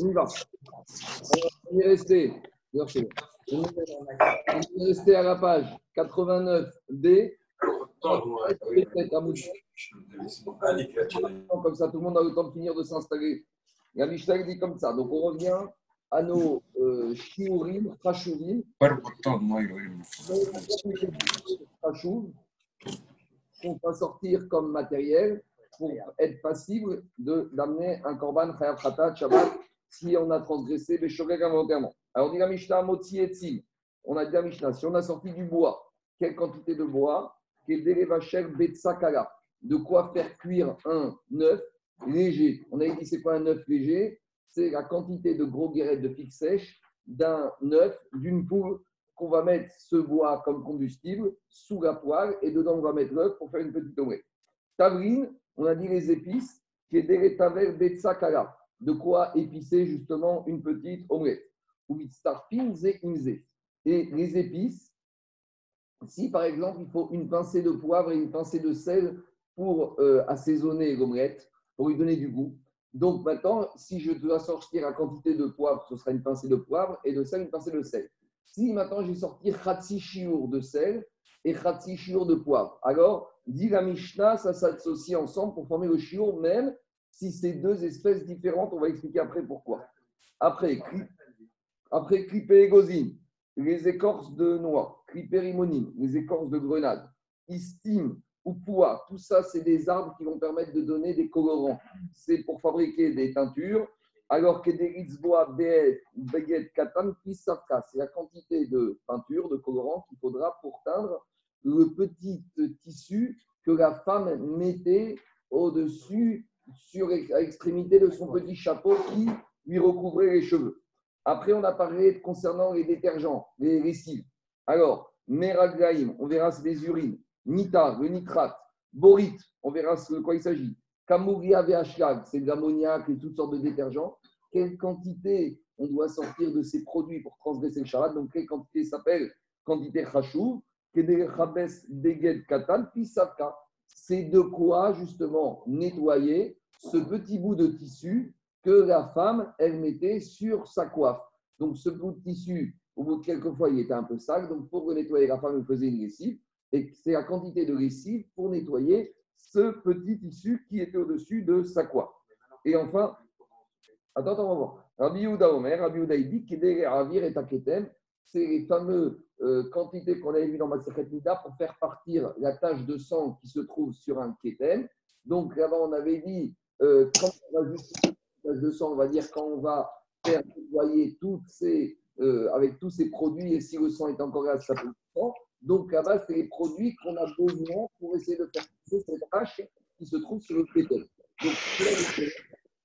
On y va. On est resté. On est resté à la page 89B. Comme ça, tout le monde a le temps de finir de s'installer. La Mishnah dit comme ça. Donc, on revient à nos euh, shiurim, chashuvim. qu'on va sortir comme matériel pour être passible d'amener un korban chayav khatat shabbat si on a transgressé les shogeg involontairement. Alors, on dit la Mishnah etzim. On a dit la Mishnah, si on a sorti du bois, quelle quantité de bois de quoi faire cuire un œuf léger? On a dit c'est quoi un œuf léger C'est la quantité de gros guérettes de figue sèche d'un œuf, d'une poule qu'on va mettre ce bois comme combustible sous la poêle et dedans on va mettre l'œuf pour faire une petite omelette. Tavrine, on a dit les épices, qui est de quoi épicer justement une petite omelette. Et les épices, si par exemple il faut une pincée de poivre et une pincée de sel pour euh, assaisonner l'omelette, pour lui donner du goût. Donc maintenant, si je dois sortir la quantité de poivre, ce sera une pincée de poivre et de sel, une pincée de sel. Si maintenant je vais sortir khatsi de sel et khatsi de poivre, alors dit la Mishnah, ça s'associe ensemble pour former le chiour, même si c'est deux espèces différentes. On va expliquer après pourquoi. Après, après les écorces de noix, cripérimonine, les écorces de grenade, istime ou pois, tout ça, c'est des arbres qui vont permettre de donner des colorants. C'est pour fabriquer des teintures. Alors que des ritzbois, baguette, katan, pisavka, c'est la quantité de peinture, de colorant qu'il faudra pour teindre le petit tissu que la femme mettait au-dessus, sur l'extrémité de son petit chapeau qui lui recouvrait les cheveux. Après, on a parlé concernant les détergents, les lessives. Alors, Meraglaim, on verra c'est des urines. Nita, le nitrate. Borite, on verra de quoi il s'agit. Kamouria VHLAG, c'est de l'ammoniac et toutes sortes de détergents. Quelle quantité on doit sortir de ces produits pour transgresser le charat Donc, quelle quantité s'appelle? Quantité chachou Deged Katan, Pisavka. C'est de quoi, justement, nettoyer ce petit bout de tissu que la femme, elle mettait sur sa coiffe. Donc, ce bout de tissu, au bout de quelques fois, il était un peu sale. Donc, pour nettoyer, la femme faisait une lessive. Et c'est la quantité de lessive pour nettoyer ce petit tissu qui était au-dessus de sa coiffe. Et enfin, attends, attends, on va voir. Rabbi Yehuda Omer, Rabbi Yehuda dit Ravir et Taketem, les fameuses euh, quantités qu'on avait vues dans Masachet Nida pour faire partir la tache de sang qui se trouve sur un ketem. Donc, là-bas, on avait dit, euh, quand on va juste de sang, on va dire, quand on va faire nettoyer ces, euh, avec tous ces produits, et si le sang est encore là, ça peut sang. Donc là-bas, c'est les produits qu'on a besoin pour essayer de faire pousser cette hache qui se trouve sur le pétole. Donc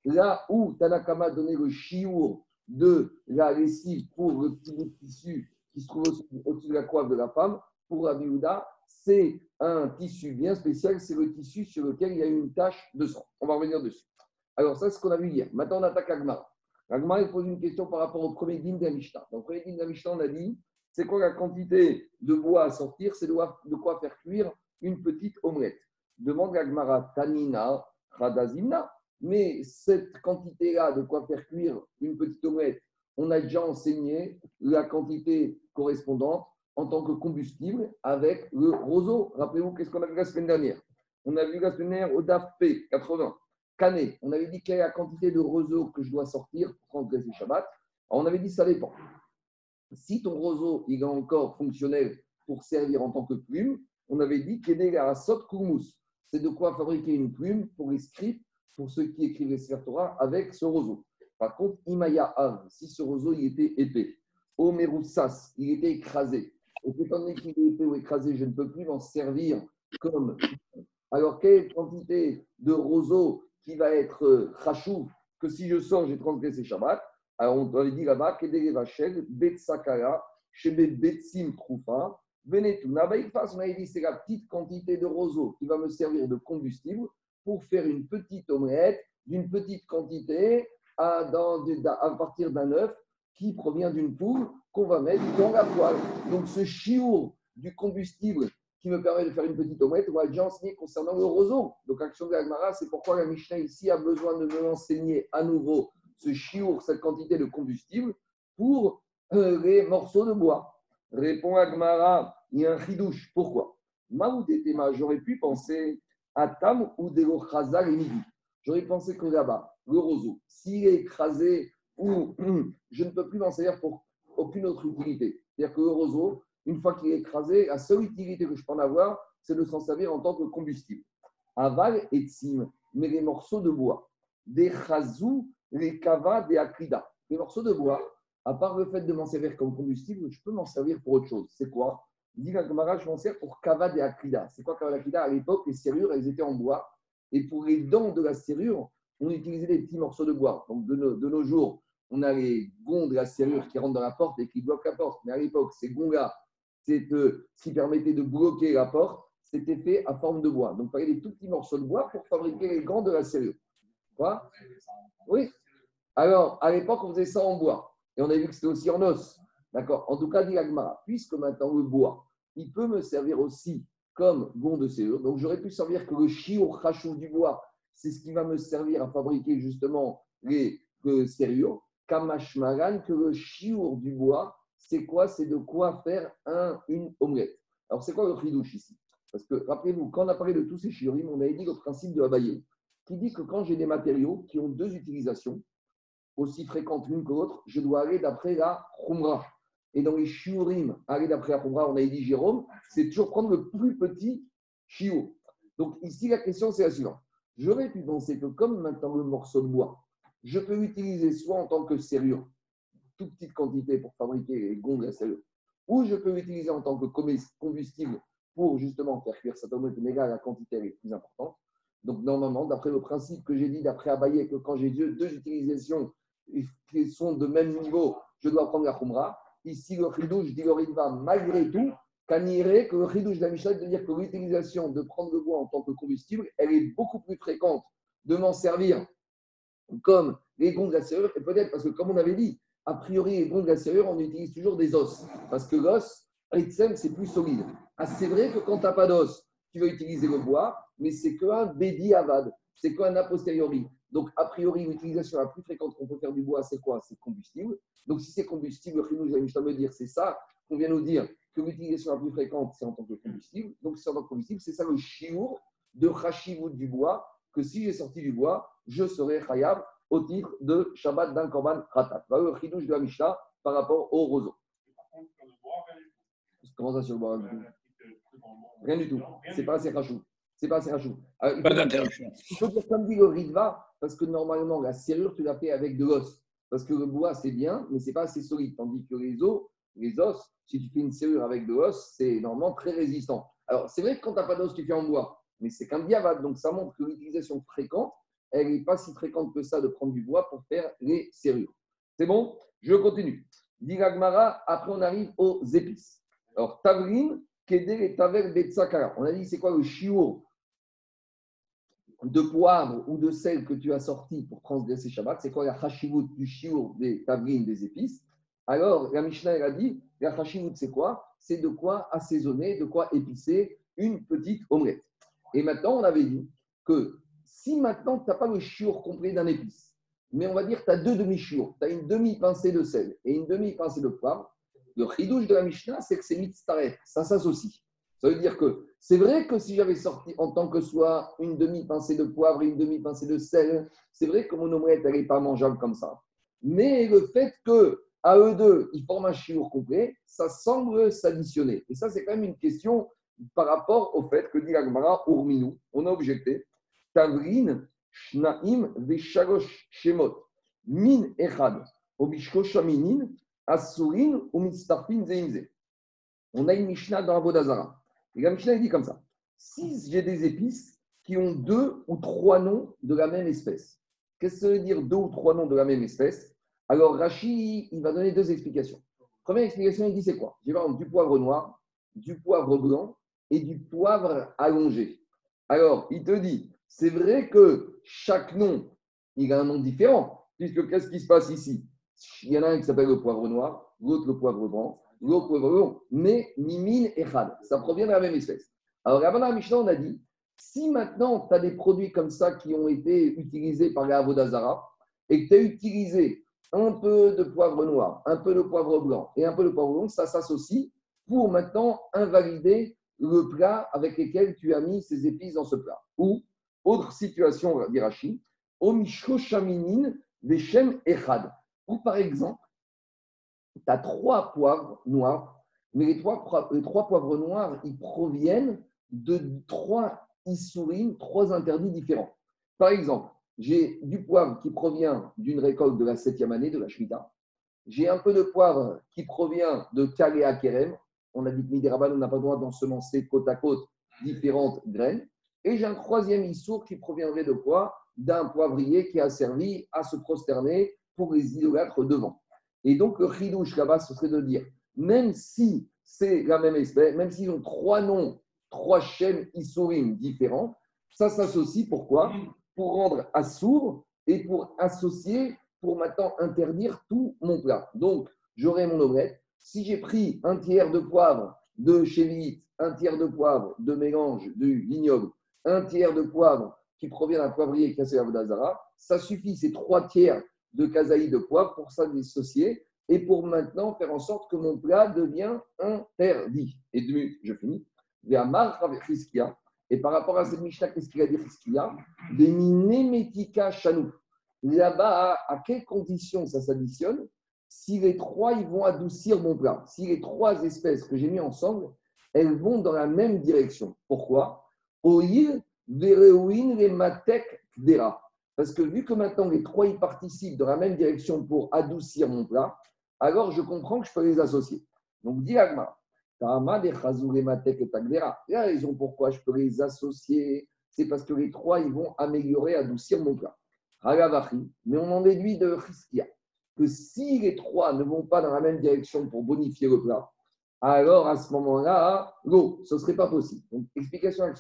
là où Tanakama donné le chiour de la lessive pour le petit bout de tissu qui se trouve au-dessus de la coiffe de la femme, pour Abiouda, c'est un tissu bien spécial, c'est le tissu sur lequel il y a une tache de sang. On va revenir dessus. Alors, ça, c'est ce qu'on a vu hier. Maintenant, on attaque Agmara. Agmara, pose une question par rapport au premier la Mishnah. Donc, le premier la Mishnah, on a dit c'est quoi la quantité de bois à sortir? C'est de quoi faire cuire une petite omelette? Demande Agmara Tanina Radazimna. Mais cette quantité-là de quoi faire cuire une petite omelette, on a déjà enseigné la quantité correspondante en tant que combustible avec le roseau. Rappelez-vous, qu'est-ce qu'on a vu la semaine dernière? On a vu la semaine dernière au DAF-P 80. On avait dit quelle est la quantité de roseau que je dois sortir pour transgresser Shabbat. on avait dit ça dépend. Si ton roseau il est encore fonctionnel pour servir en tant que plume, on avait dit qu'il est à sot koumous. C'est de quoi fabriquer une plume pour les scripts, pour ceux qui écrivent les Torah avec ce roseau. Par contre, Imaya Av, si ce roseau il était épais, Omeroussas, il était écrasé. Et étant donné qu'il est épais ou écrasé, je ne peux plus m'en servir comme. Alors, quelle quantité de roseau qui va être rachou, euh, que si je sors, j'ai transgressé Shabbat? Alors on avait dit là-bas, Kedere Vachel, Betsakara, Shebe Betsim Troufa, Venetuna on avait dit c'est la petite quantité de roseau qui va me servir de combustible pour faire une petite omelette d'une petite quantité à, partir d'un œuf qui provient d'une poule qu'on va mettre dans la poêle. Donc ce chiour du combustible qui me permet de faire une petite omelette, on va déjà enseigner concernant le roseau. Donc, action de l'Agmara, c'est pourquoi la Mishnah ici a besoin de me enseigner à nouveau ce chiour, cette quantité de combustible pour euh, les morceaux de bois Répond Agmara, il y a un chidouche. Pourquoi? Maoudetema, j'aurais pu penser à Tam ou de et midi. J'aurais pensé que là-bas, le roseau, s'il est écrasé ou je ne peux plus m'en servir pour aucune autre utilité. C'est-à-dire que le roseau, une fois qu'il est écrasé, la seule utilité que je peux en avoir, c'est de s'en servir en tant que combustible. Aval et tsim, mais les morceaux de bois, des chazou, les kava, des akrida. Les morceaux de bois, à part le fait de m'en servir comme combustible, je peux m'en servir pour autre chose. C'est quoi? Dit je m'en sers pour kava, des akrida. C'est quoi kava, des akrida? À l'époque, les serrures, elles étaient en bois. Et pour les dents de la serrure, on utilisait des petits morceaux de bois. Donc, de nos, jours, on a les gonds de la serrure qui rentrent dans la porte et qui bloquent la porte. Mais à l'époque, ces gonds-là, c'est ce qui permettait de bloquer la porte c'était fait à forme de bois. Donc, il fallait des tout petits morceaux de bois pour fabriquer les gants de la serrure. Quoi? Oui. Alors, à l'époque, on faisait ça en bois. Et on a vu que c'était aussi en os. D'accord En tout cas, dit Agmara, puisque maintenant le bois, il peut me servir aussi comme gond de serrure. Donc, j'aurais pu servir que le chiot rachou du bois, c'est ce qui va me servir à fabriquer justement les serrures. Kamashmaran, que le chiour du bois, c'est quoi? C'est de quoi faire un, une omelette. Alors, c'est quoi le ridouche ici? Parce que, rappelez-vous, quand on a parlé de tous ces shiurim, on avait dit le principe de Abaye, qui dit que quand j'ai des matériaux qui ont deux utilisations, aussi fréquentes l'une que l'autre, je dois aller d'après la Khumra. Et dans les shiurim, aller d'après la Khumra, on avait dit Jérôme, c'est toujours prendre le plus petit shiur. Donc ici, la question, c'est la suivante. J'aurais pu penser que comme maintenant le morceau de bois, je peux l'utiliser soit en tant que serrure, toute petite quantité pour fabriquer les gonds la serrure, ou je peux l'utiliser en tant que combustible pour justement faire cuire omelette, mais là, la quantité est plus importante. Donc, normalement, d'après le principe que j'ai dit, d'après Abaye, que quand j'ai deux, deux, utilisations qui sont de même niveau, je dois prendre la khumra. Ici, le chidouche dit va malgré tout, que le chidouche de la de dire que l'utilisation de prendre le bois en tant que combustible, elle est beaucoup plus fréquente de m'en servir comme les gonds de la serrure, et peut-être parce que, comme on avait dit, a priori, les gonds de la serrure, on utilise toujours des os, parce que l'os, c'est plus solide. Ah, c'est vrai que quand tu n'as pas d'os, tu vas utiliser le bois, mais c'est qu'un bédi avad, c'est qu'un a posteriori. Donc, a priori, l'utilisation la plus fréquente qu'on peut faire du bois, c'est quoi? C'est combustible. Donc, si c'est combustible, nous allons me dire, c'est ça qu'on vient nous dire que l'utilisation la plus fréquente, c'est en tant que combustible. Donc, c'est en tant que combustible, c'est ça le chiour de Hashivut du bois, que si j'ai sorti du bois, je serai khayab au titre de Shabbat d'un Korban Ratat. Voilà le chidouche de la Mishnah par rapport au roseau. Comment ça sur le bois? Rien du tout. C'est pas assez rachou. C'est pas assez rachou. Euh, pas d'interruption. Il faut dire comme dit le Ritva, parce que normalement, la serrure, tu l'as fait avec de l'os. Parce que le bois, c'est bien, mais c'est pas assez solide. Tandis que les os, les os, si tu fais une serrure avec de l'os, c'est normalement très résistant. Alors, c'est vrai que quand tu n'as pas d'os, tu fais en bois, mais c'est qu'un diavade. Donc, ça montre que l'utilisation fréquente, elle n'est pas si fréquente que ça de prendre du bois pour faire les serrures. C'est bon? Je continue. Diragmara, après on arrive aux épices. Alors, Tavrin, Kedé et Taver Betsakara. On a dit, c'est quoi le chiot de poivre ou de sel que tu as sorti pour transgresser Shabbat C'est quoi la hashivut du chiot des Tavrin, des épices? Alors, la Mishnah, elle a dit, la hashivut, c'est quoi? C'est de quoi assaisonner, de quoi épicer une petite omelette. Et maintenant, on avait dit que si maintenant, tu n'as pas le chiot complet d'un épice, mais on va dire tu as deux demi-chiots, tu as une demi-pincée de sel et une demi-pincée de poivre, le chidouche de la Mishnah, c'est que c'est mitzaref, ça s'associe. Ça veut dire que c'est vrai que si j'avais sorti en tant que soit une demi-pincée de poivre et une demi-pincée de sel, c'est vrai que mon omelette, n'est pas mangeable comme ça. Mais le fait que à eux deux, ils forment un chiour complet, ça semble s'additionner. Et ça, c'est quand même une question par rapport au fait que dit l'Agmara, Urminou, on a objecté, Tavrin, Shnaim, Veshagosh, Shemot, Min Echad, Obishko Asurin ou Mitztarfin Zeimze. On a une Mishnah dans la Vodazara. Et la dit comme ça. Si j'ai des épices qui ont deux ou trois noms de la même espèce, qu'est-ce que ça veut dire deux ou trois noms de la même espèce? Alors Rashi, il va donner deux explications. Première explication, il dit c'est quoi? J'ai du poivre noir, du poivre blanc et du poivre allongé. Alors, il te dit, c'est vrai que chaque nom, il a un nom différent, puisque qu'est-ce qui se passe ici? Il y en a un qui s'appelle le poivre noir, l'autre le poivre blanc, l'autre le poivre blanc, mais mimine et khad. Ça provient de la même espèce. Alors, avant la Mishnah, on a dit si maintenant tu as des produits comme ça qui ont été utilisés par les Avodazara, et que tu as utilisé un peu de poivre noir, un peu de poivre blanc et un peu de poivre blanc, ça s'associe pour maintenant invalider le plat avec lequel tu as mis ces épices dans ce plat. Ou, autre situation d'Irachi, Omishoshaminin Veshem Echad. Ou par exemple, tu as trois poivres noirs, mais les trois, les trois poivres noirs, ils proviennent de trois issourim, trois interdits différents. Par exemple, j'ai du poivre qui provient d'une récolte de la septième année de la Shemitah. J'ai un peu de poivre qui provient de Kalea Kerem. On a dit que Midiraban, on n'a pas le droit d'ensemencer côte à côte différentes graines. Et j'ai un troisième issour qui proviendrait de quoi? D'un poivrier qui a servi à se prosterner pour les idolâtres devant. Et donc, le chidouche là-bas, ce serait de dire, même si c'est la même espèce, même s'ils ont trois noms, trois chaînes issourim différents, ça s'associe pourquoi? Pour rendre assourd et pour associer, pour maintenant interdire tout mon plat. Donc, j'aurai mon omelette. Si j'ai pris un tiers de poivre de chévite, un tiers de poivre de mélange du vignoble, un tiers de poivre qui provient d'un poivrier qui a d'Azara, ça suffit, c'est trois tiers de kazaï de poivre pour s'associer et pour maintenant faire en sorte que mon plat devient interdit. Et demi, je finis. Et par rapport à cette Mishnah, qu'est-ce qu'il a dit Chizkia? Des minémétika chanou. Là-bas, à quelles conditions ça s'additionne? Si les trois, ils vont adoucir mon plat. Si les trois espèces que j'ai mis ensemble, elles vont dans la même direction. Pourquoi? Oil, Vereuin, les Dera. Parce que vu que maintenant les trois y participent dans la même direction pour adoucir mon plat, alors je comprends que je peux les associer. Donc, dit Agma, la raison pourquoi je peux les associer, c'est parce que les trois, ils vont améliorer, adoucir mon plat. Mais on en déduit de Christia que si les trois ne vont pas dans la même direction pour bonifier le plat, alors à ce moment-là, l'eau, ce ne serait pas possible. Donc, explication avec.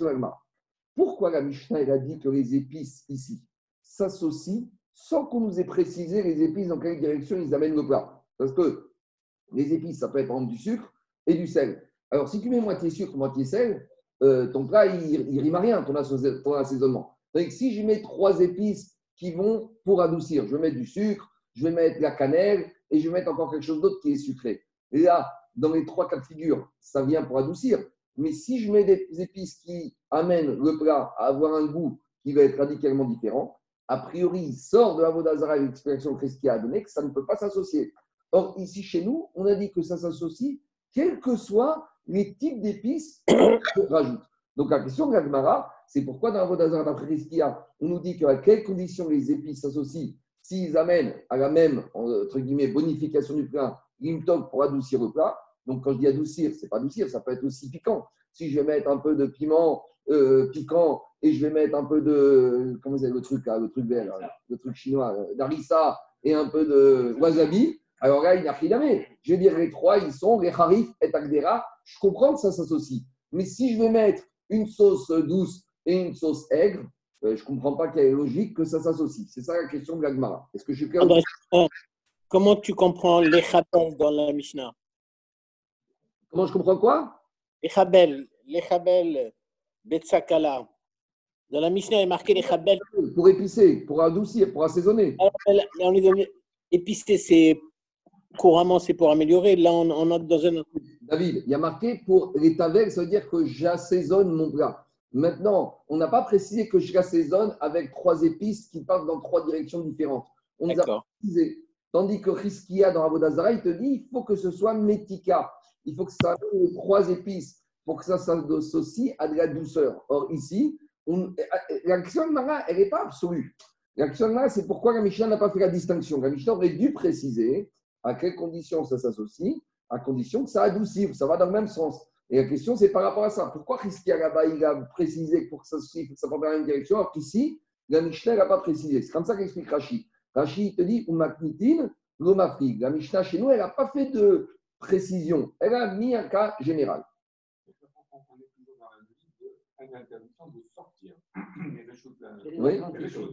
Pourquoi la Mishnah a dit que les épices ici s'associent sans qu'on nous ait précisé les épices dans quelle direction ils amènent le plat Parce que les épices, ça peut être en du sucre, et du sel. Alors, si tu mets moitié sucre, moitié sel, euh, ton plat, il ne rime à rien, ton, assaisonnement. Donc, si je mets trois épices qui vont pour adoucir, je vais mettre du sucre, je vais mettre la cannelle et je vais mettre encore quelque chose d'autre qui est sucré. Et là, dans les trois cas de figure, ça vient pour adoucir. Mais si je mets des épices qui amènent le plat à avoir un goût qui va être radicalement différent, a priori, il sort de la Vodazara et l'explication que a donné que ça ne peut pas s'associer. Or, ici, chez nous, on a dit que ça s'associe quels que soient les types d'épices qu'on rajoute. Donc la question de l'Agmara, c'est pourquoi dans la Vodazara d'après on nous dit qu'à quelles conditions les épices s'associent s'ils amènent à la même entre guillemets, bonification du plat, limtok pour adoucir le plat. Donc quand je dis adoucir, c'est pas adoucir, ça peut être aussi piquant. Si je vais mettre un peu de piment euh, piquant et je vais mettre un peu de comment c'est le truc là, le truc vert, le truc chinois, euh, d'arissa et un peu de wasabi, alors là, il n'y a jamais. Je veux dire, les trois, ils sont les harif et agdera. Je comprends que ça s'associe. Mais si je vais mettre une sauce douce et une sauce aigre, euh, je ne comprends pas quelle est logique que ça s'associe. C'est ça la question de l'agmara. Est-ce que je suis clair Comment tu comprends les chabel dans la Mishnah? Comment je comprends quoi? Les chabel, les chabel, betsakala. Dans la Mishnah, il est marqué les chabel. Pour épicer, pour adoucir, pour assaisonner. on est épicer, c'est couramment, c'est pour améliorer. Là, on, on entre dans un. David, il y a marqué pour les tavels, ça veut dire que j'assaisonne mon plat. Maintenant, on n'a pas précisé que je l'assaisonne avec trois épices qui partent dans trois directions différentes. On nous a précisé. Tandis que Riskia dans Avodazara, il te dit il faut que ce soit Metika. Il faut que ça ait trois épices pour que ça s'associe à de la douceur. Or, ici, l'action de Mara, elle n'est pas absolue. L'action de Mara, c'est pourquoi la Mishnah n'a pas fait la distinction. La Mishnah aurait dû préciser à quelles conditions ça s'associe À condition que ça adoucisse, ça va dans le même sens. Et la question, c'est par rapport à ça. Pourquoi Christian là-bas, il a précisé pour que ça s'associe, que ça dans la même direction, alors qu'ici, la Mishnah n'a pas précisé C'est comme ça qu'explique Rashi. Rashi, il te dit, Umaknitin, l'omafrig. La Mishnah, chez nous, elle n'a pas fait de précision. Elle a mis un cas général. Une interdiction de sortir. Oui,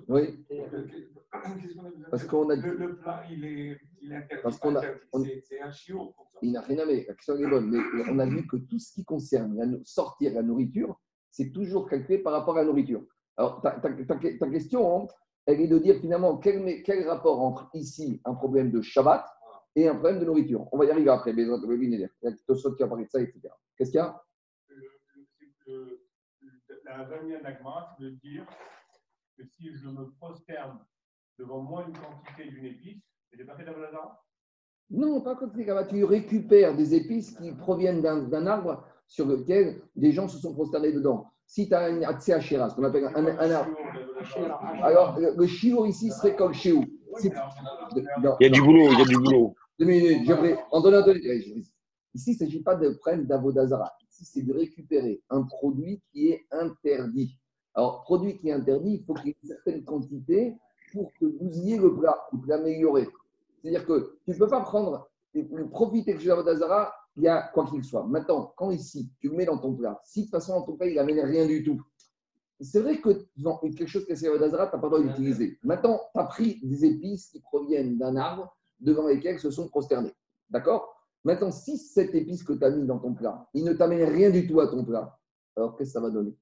oui. Parce qu'on a le, le, plat, il est, il est interdit. Parce qu'on a, c'est un chiot. Il n'a rien à voir. La question est bonne. Mais on a vu que tout ce qui concerne la, sortir la nourriture, c'est toujours calculé par rapport à la nourriture. Alors, ta, ta, ta, ta question, hein, elle est de dire finalement quel, quel rapport entre ici un problème de Shabbat et un problème de nourriture. On va y arriver après, mais il y a Tosot qui a parlé de ça, etc. Qu'est-ce qu'il y a Le- le- La Vania Nagma veut dire que si je me prosterne devant moi une quantité d'une épice, je n'ai pas fait d'Avalazara Non, pas quand tu récupères des épices qui proviennent d'un arbre sur lequel des gens se sont prosternés dedans. Si tu as un accès à Shiraz, ce qu'on appelle un, un arbre. Alors, le, le shiur ici serait comme chez vous. C'est- non, Il y a du boulot, il y a du boulot. Deux minutes, j'aimerais en donnant deux Ici, il ne s'agit pas de problème d'avodazara. Ici, c'est de récupérer un produit qui est interdit. Alors, produit qui est interdit, il faut qu'il y ait une certaine quantité pour que vous ayez le plat, pour l'améliorer. C'est-à-dire que tu ne peux pas prendre, le profiter de l'avodazara, il y a quoi qu'il soit. Maintenant, quand ici, tu le mets dans ton plat, si de toute façon, dans ton plat, il n'amène rien du tout, c'est vrai que quelque chose qui est tu n'as pas le droit d'utiliser. Maintenant, tu as pris des épices qui proviennent d'un arbre devant lesquels se sont prosternés. D'accord? Maintenant, si cette épice que tu as mis dans ton plat, il ne t'amène rien du tout à ton plat, alors qu'est-ce que ça va donner?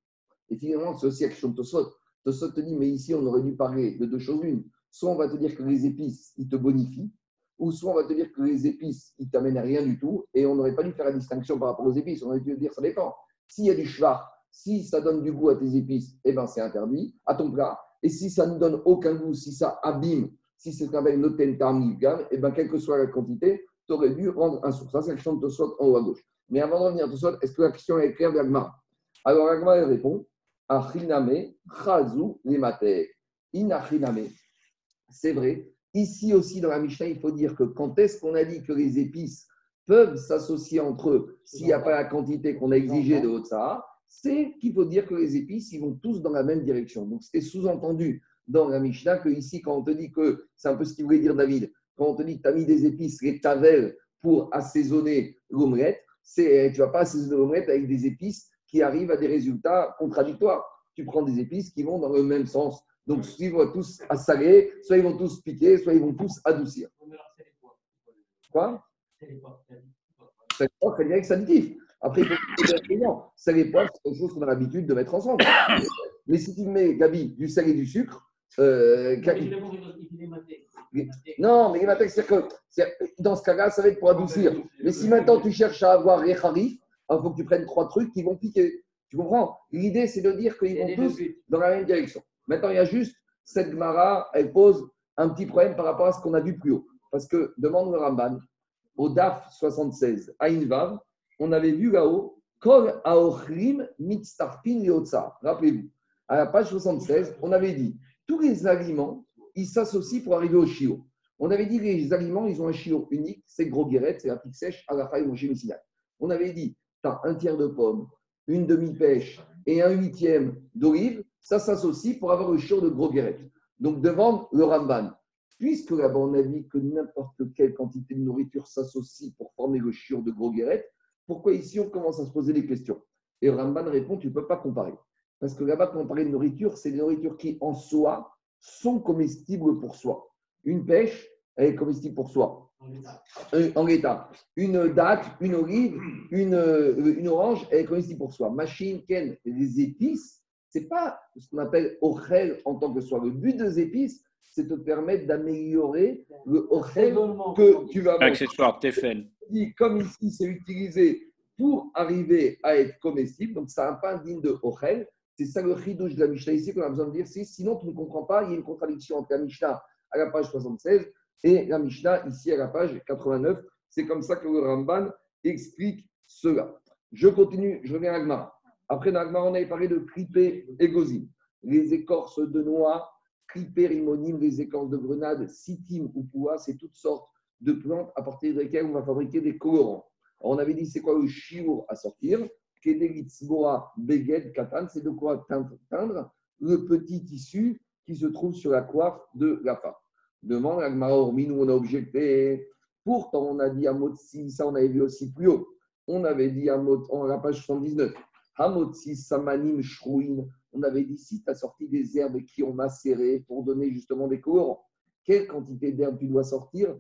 Et finalement, c'est aussi de Tosot. Tosot te dit, mais ici, on aurait dû parler de deux choses l'une. Soit on va te dire que les épices, ils te bonifient, ou soit on va te dire que les épices, ils t'amènent à rien du tout, et on n'aurait pas dû faire la distinction par rapport aux épices. On aurait dû dire, ça dépend. S'il y a du chevar, si ça donne du goût à tes épices, eh ben c'est interdit à ton plat. Et si ça ne donne aucun goût, si ça abîme si c'est un noten tarmigam, et ben quelle que soit la quantité, tu aurais dû rendre un sourd. Ça, c'est la question de Tosot en haut à gauche. Mais avant de revenir à Tosot, est-ce que la question est claire d'Agmara Alors Agmara elle répond Achiname, chazu lemate. Inachiname. C'est vrai. Ici aussi, dans la Mishnah, il faut dire que quand est-ce qu'on a dit que les épices peuvent s'associer entre eux s'il n'y a pas la quantité qu'on a exigée de Haute-Sahara, c'est qu'il faut dire que les épices, ils vont tous dans la même direction. Donc, c'était sous-entendu dans la Mishnah que ici, quand on te dit que, c'est un peu ce qu'il voulait dire David, quand on te dit que tu as mis des épices, les tavel, pour assaisonner l'omelette, c'est, tu ne vas pas assaisonner l'omelette avec des épices qui arrivent à des résultats contradictoires. Tu prends des épices qui vont dans le même sens. Donc, soit ils vont tous assaler, soit ils vont tous piquer, soit ils vont tous adoucir. Quoi C'est avec additif. Après, il faut que tu ingrédients. Sel et poivre, c'est quelque chose qu'on a l'habitude de mettre ensemble. Mais si tu mets, Gabi, du sel et du sucre, euh, non, mais les matex, c'est que dans ce cas-là, ça va être pour adoucir. Mais si maintenant tu cherches à avoir les harifs, il faut que tu prennes trois trucs qui vont piquer. Tu comprends? L'idée, c'est de dire qu'ils vont tous dans la même direction. Maintenant, il y a juste cette Gemara, elle pose un petit problème par rapport à ce qu'on a vu plus haut. Parce que, demande le Ramban, au DAF 76, à Invav, on avait vu là-haut, Kol Aochrim Mitztarpin Yotza. Rappelez-vous, à la page 76, on avait dit tous les aliments, ils s'associent pour arriver au chiot. On avait dit les aliments, ils ont un chiot unique, c'est gros c'est la pique sèche à la faille chez Messina. On avait dit, tu as un tiers de pomme, une demi-pêche et un huitième d'olive, ça s'associe pour avoir le chiot de gros guérette. Donc, devant le Ramban, puisque là-bas on a dit que n'importe quelle quantité de nourriture s'associe pour former le chiot de gros guérette, pourquoi ici on commence à se poser des questions? Et Ramban répond, tu ne peux pas comparer. Parce que là-bas, quand on parlait de nourriture, c'est des nourritures qui, en soi, sont comestibles pour soi. Une pêche, elle est comestible pour soi, Euh, en l'état. Une date, une olive, une, euh, une orange, elle est comestible pour soi. Machine, ken, les épices, c'est pas ce qu'on appelle ochel en tant que soi. Le but des épices, c'est de te permettre d'améliorer le ochel que tu vas manger Accessoire, Tefel. Dit, comme ici, c'est utilisé pour arriver à être comestible, donc pas un digne de Ochel. C'est ça le chidouche de la Mishnah ici qu'on a besoin de dire. Si, sinon, tu ne comprends pas, il y a une contradiction entre la Mishnah à la page 76 et la Mishnah ici à la page 89. C'est comme ça que le Ramban explique cela. Je continue, je reviens à Agmara. Après, on avait parlé de clipé et. Les écorces de noix, clipé, rimonyme, les écorces de grenade, sitim ou poua, c'est toutes sortes de plantes à partir desquelles on va fabriquer des colorants. Alors, on avait dit c'est quoi le chiour à sortir? Beged c'est de quoi teindre, le petit tissu qui se trouve sur la coiffe de la femme. Demande à nous on a objecté. Pourtant, on a dit à Motsi, ça on avait vu aussi plus haut. On avait dit à Mot, en la page 79, Hamotsi Samanim Shrouin. On avait dit si tu as sorti des herbes qui ont macéré pour donner justement des colorants, quelle quantité d'herbes tu dois sortir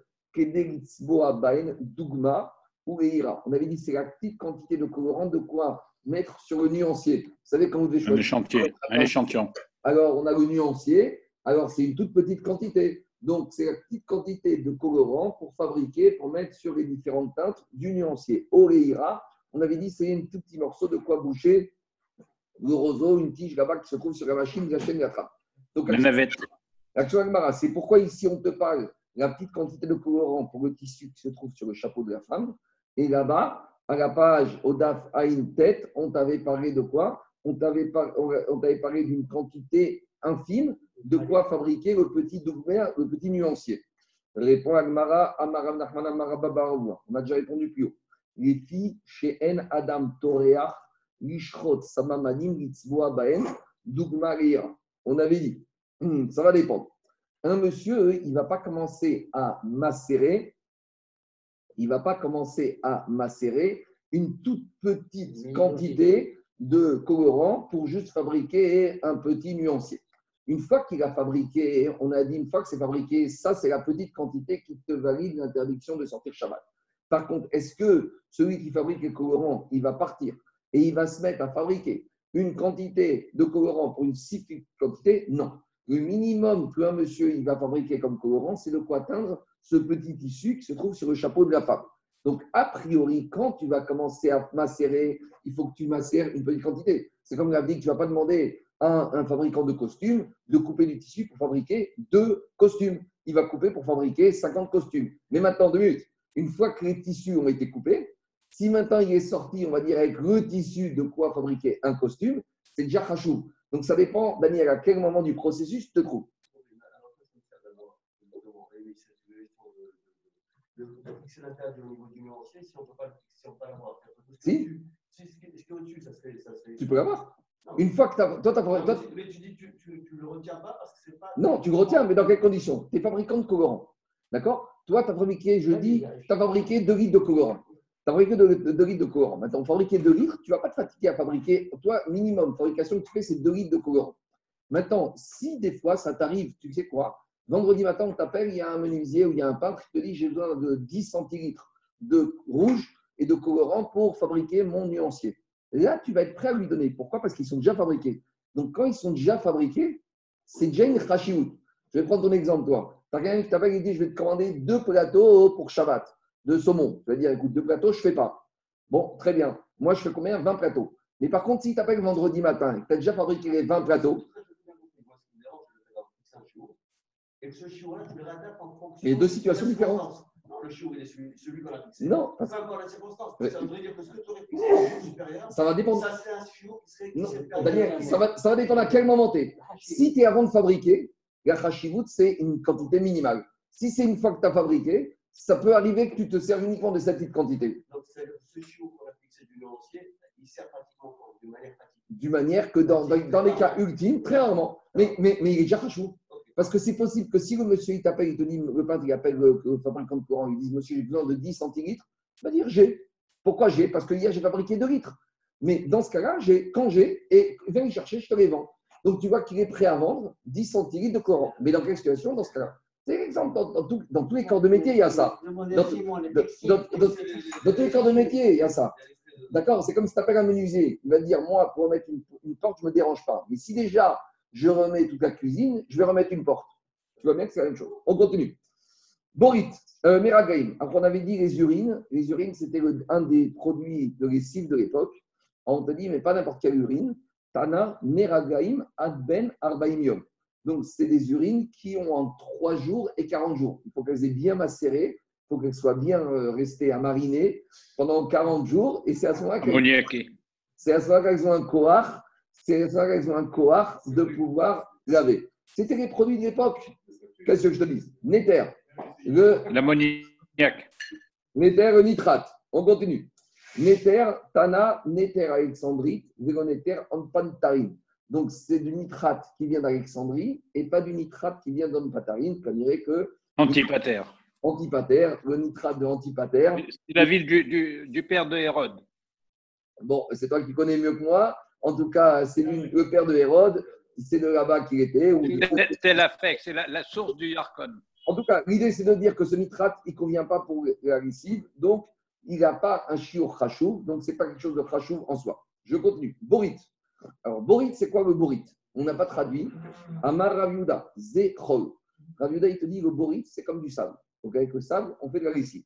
Dugma ou Eira. On avait dit c'est la petite quantité de colorant de quoi mettre sur le nuancier. Vous savez quand vous devez Un choisir. échantillon. Un échantillon. Alors, on a le nuancier alors c'est une toute petite quantité. Donc, c'est la petite quantité de colorant pour fabriquer, pour mettre sur les différentes teintes du nuancier. Oreira, on avait dit c'est un tout petit morceau de quoi boucher le roseau, une tige là-bas qui se trouve sur la machine, la chaîne, la trappe. Donc, La navette. L'action Agmara, c'est pourquoi ici on te parle la petite quantité de colorant pour le tissu qui se trouve sur le chapeau de la femme. Et là-bas, à la page Odaf a une tête, on t'avait parlé de quoi? On t'avait parlé d'une quantité infime de quoi fabriquer le petit douvert, le petit nuancier. Répond Agmara, Amaram Nachman Amara Babaroua. On a déjà répondu plus haut. Les filles chez En Adam Toreach, Lishrot Samamanim Litzboa Baen, Dougma Reira. On avait dit, hum, ça va dépendre. Un monsieur, il ne va pas commencer à macérer, il ne va pas commencer à macérer une toute petite quantité de colorant pour juste fabriquer un petit nuancier. Une fois qu'il a fabriqué, on a dit une fois que c'est fabriqué, ça c'est la petite quantité qui te valide l'interdiction de sortir Shabbat. Par contre, est-ce que celui qui fabrique les colorants, il va partir et il va se mettre à fabriquer une quantité de colorant pour une si petite quantité? Non. Le minimum qu'un monsieur il va fabriquer comme colorant, c'est de quoi atteindre ce petit tissu qui se trouve sur le chapeau de la femme. Donc, a priori, quand tu vas commencer à macérer, il faut que tu macères une petite quantité. C'est comme l'a dit que tu ne vas pas demander à un fabricant de costumes de couper du tissu pour fabriquer deux costumes. Il va couper pour fabriquer 50 costumes. Mais maintenant, deux minutes. Une fois que les tissus ont été coupés, si maintenant il est sorti, on va dire, avec le tissu de quoi fabriquer un costume, c'est déjà rachou. Donc, ça dépend, Daniel, à quel moment du processus tu te trouves. Si on ne peut pas l'avoir. Si. Si ce qui est au-dessus, ça serait. Ça serait... Tu peux l'avoir. Non, Une fois que tu as. Toi, Non, toi- mais, mais tu dis tu, tu, tu le retiens pas parce que c'est pas. Non, tu le retiens, mais dans quelles conditions Tu es fabricant de colorant. D'accord Toi, tu as fabriqué, je dis, tu as fabriqué 2 litres de colorant. Tu as fabriqué 2 litres de colorant. Maintenant, fabriquer 2 litres, tu ne vas pas te fatiguer à fabriquer. Toi, minimum, fabrication que tu fais, c'est 2 litres de colorant. Maintenant, si des fois ça t'arrive, tu sais quoi Vendredi matin, on t'appelle, il y a un menuisier ou il y a un peintre qui te dit j'ai besoin de 10 centilitres de rouge et de colorant pour fabriquer mon nuancier. Là, tu vas être prêt à lui donner. Pourquoi? Parce qu'ils sont déjà fabriqués. Donc, quand ils sont déjà fabriqués, c'est déjà une rachiout. Je vais prendre ton exemple, toi. Tu as quelqu'un qui t'appelle et dit Je vais te commander deux plateaux pour Shabbat de saumon. Tu vas dire Écoute, deux plateaux, je ne fais pas. Bon, très bien. Moi, je fais combien? 20 plateaux. Mais par contre, si tu t'appelles vendredi matin et que tu as déjà fabriqué les 20 plateaux. Et que ce chiot-là, tu le réadaptes en fonction. Et deux situations différentes. Non, le chiot, il est celui, celui qu'on a fixé. non, parce la circonstance. Ouais. Ça voudrait dire que ce que tu aurais fixé est un chiot supérieur. ça va dépendre. Ça, c'est un chiot qui serait. qui Non, Daniel, ça va, ça va dépendre à quel moment tu es. Si tu es avant de fabriquer, la chashivut, c'est une quantité minimale. Si c'est une fois que tu as fabriqué, ça peut arriver que tu te sers uniquement de cette petite quantité. Donc, c'est ce chiot qu'on a fixé du nuancier, il sert pratiquement d'une manière pratique. D'une manière que dans, dans, dans les cas ultimes, très rarement. Mais, mais, mais il est déjà chachou. Parce que c'est possible que si le monsieur il t'appelle, il te dit, le peintre il appelle le, le fabricant de courant, il dit Monsieur, j'ai besoin de 10 centilitres, il va dire J'ai. Pourquoi j'ai? Parce que hier j'ai fabriqué 2 litres. Mais dans ce cas-là, j'ai quand j'ai, et viens les chercher, je te les vends. Donc tu vois qu'il est prêt à vendre 10 centilitres de courant. Mais dans quelle situation? Dans ce cas-là C'est l'exemple, dans, dans tout- dans tous les corps de métier, il y a ça. Dans, tous les corps de métier, il y a ça. D'accord C'est comme si tu appelles un menuisier. Il va te dire Moi, pour remettre une, une porte, je ne me dérange pas. Mais si déjà je remets toute la cuisine, je vais remettre une porte. Tu vois bien que c'est la même chose. On continue. Borit, euh, Meragaim. Après, on avait dit les urines. Les urines, c'était un des produits de lessive de l'époque. On te dit, mais pas n'importe quelle urine. Tana, Meragaim, Adben, Arbaim Yom. Donc, c'est des urines qui ont en 3 jours et 40 jours. Il faut qu'elles aient bien macéré. Il faut qu'elles soient bien euh, restées à mariner pendant 40 jours. Et c'est à ce moment-là qu'elles c'est à ce moment-là qu'elles ont un coar, c'est à ce moment-là qu'elles ont un coar de pouvoir laver. C'était les produits de l'époque. Qu'est-ce que je te dis Néther, le L'ammoniaque. néther, le nitrate. On continue. Néther, Tana, Néther Alexandrie, Vélonéther Anpantarine. Donc, c'est du nitrate qui vient d'Alexandrie et pas du nitrate qui vient d'Anpantarine. Comme dirait que Antipater. Antipater, le nitrate de Antipater. C'est la ville du, du- du père de Hérode. Bon, c'est toi qui connais mieux que moi. En tout cas, c'est le père de Hérode. C'est de là-bas qu'il était. C'est- C'est la FEC, c'est la, la source du Yarkon. En tout cas, l'idée, c'est de dire que ce nitrate, il ne convient pas pour la lessive. Donc, il n'a pas un chiour khashouv. Donc, ce n'est pas quelque chose de khashouv en soi. Je continue. Borit. Alors, borit, c'est quoi le borit? On n'a pas traduit. Amar Raviuda, Zechol. Raviuda, il te dit le borit, c'est comme du sable. Donc avec le sable, on fait de la lessive.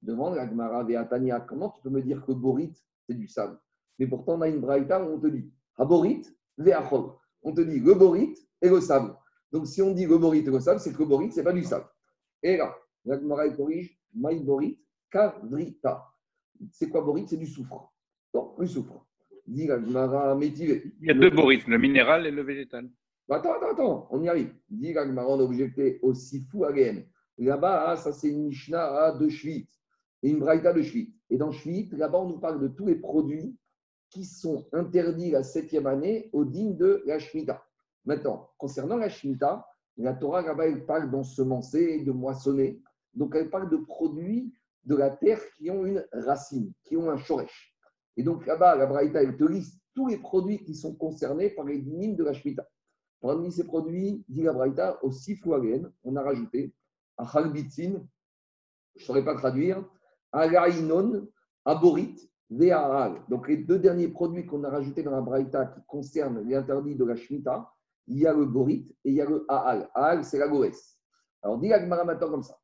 Demande à Gmara Veatania, comment tu peux me dire que borit, c'est du sable? Mais pourtant, on a une braïta où on te dit Haborit, Veachol. On te dit le borit et le sable. Donc si on dit le borit et le sable, c'est que le borit, ce n'est pas du sable. Et là, la Gmara il corrige Maï borit, kavrita. C'est quoi borit? C'est du soufre. Donc, le soufre. Dit métivé. Il y a deux boris, le minéral et le végétal. Attends, attends, attends, on y arrive. Dit la Gmara, on a objecté au sifu again. Là-bas, ah, ça c'est une Mishnah ah, de Shvit et une Braïta de Shvit. Et dans Shvit, là-bas, on nous parle de tous les produits qui sont interdits la septième année au digne de la Shemitah. Maintenant, concernant la Shemitah, la Torah là-bas, elle parle d'ensemencer, de moissonner. Donc, elle parle de produits de la terre qui ont une racine, qui ont un shoresh. Et donc, là-bas, la Braïta, elle te liste tous les produits qui sont concernés par les dynimes de la Shemitah. Parmi ces produits, dit la Braïta, au Sifouagen, on a rajouté à Halbitzin, je ne saurais pas traduire, à Gaïnon, à Borit. Donc, les deux derniers produits qu'on a rajoutés dans la Braïta qui concernent l'interdit de la Shemitah, il y a le Borit et il y a le Ahal. Ahal, c'est la Goès. Alors, dit la comme ça.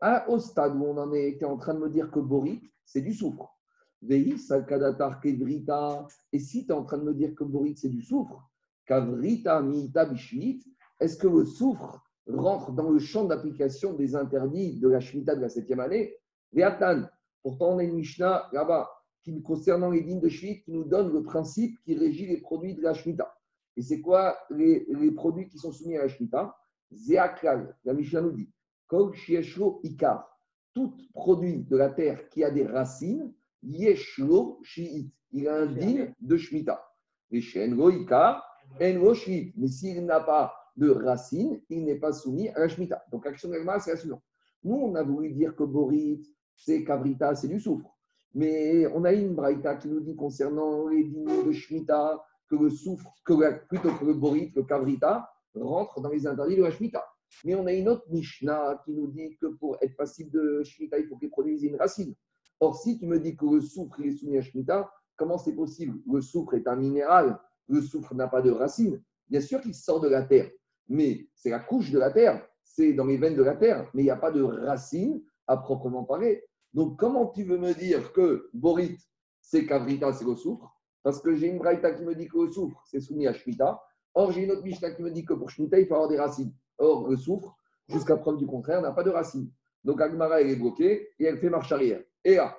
À, au stade où on en était en train de me dire que Borit, c'est du soufre. Vehi, Salkadatar, Kevrita. Et si tu es en train de me dire que Borit, c'est du soufre, Kavrita, Bishvit, est-ce que le soufre rentre dans le champ d'application des interdits de la Shemitah de la septième année? Veatan. Pourtant, on a une Mishnah là-bas qui, concernant les dignes de Shvit, qui nous donne le principe qui régit les produits de la Shemitah. Et c'est quoi les, produits qui sont soumis à la Shemitah? Zéaklal, la Mishnah nous dit Kol Shieshlo Ikar. Tout produit de la terre qui a des racines, Yeshlo Shiit. Il a un digne de Shemitah. Et Shengo Ikar, Engo Shiit. Mais s'il n'a pas de racines, il n'est pas soumis à la Shemitah. Donc, action de c'est la suivante. Nous, on a voulu dire que Borit, c'est Kavrita, c'est du soufre. Mais on a une braïta qui nous dit concernant les dîners de Shemitah que le soufre, que la- plutôt que le borit, le kavrita, rentre dans les interdits de la Shemitah. Mais on a une autre Mishnah qui nous dit que pour être passible de Shemitah, il faut qu'il produise une racine. Or, si tu me dis que le soufre est soumis à Shemitah, comment c'est possible? Le soufre est un minéral, le soufre n'a pas de racine. Bien sûr qu'il sort de la terre, mais c'est la couche de la terre, c'est dans les veines de la terre, mais il n'y a pas de racine à proprement parler. Donc, comment tu veux me dire que Borit, c'est Kavrita, c'est le soufre? Parce que j'ai une Braïta qui me dit que le soufre, c'est soumis à Shemitah. Or, j'ai une autre Mishnah qui me dit que pour Shemitah, il faut avoir des racines. Or, le soufre, jusqu'à preuve du contraire, n'a pas de racines. Donc, Agmara, elle est bloquée et elle fait marche arrière. Et là,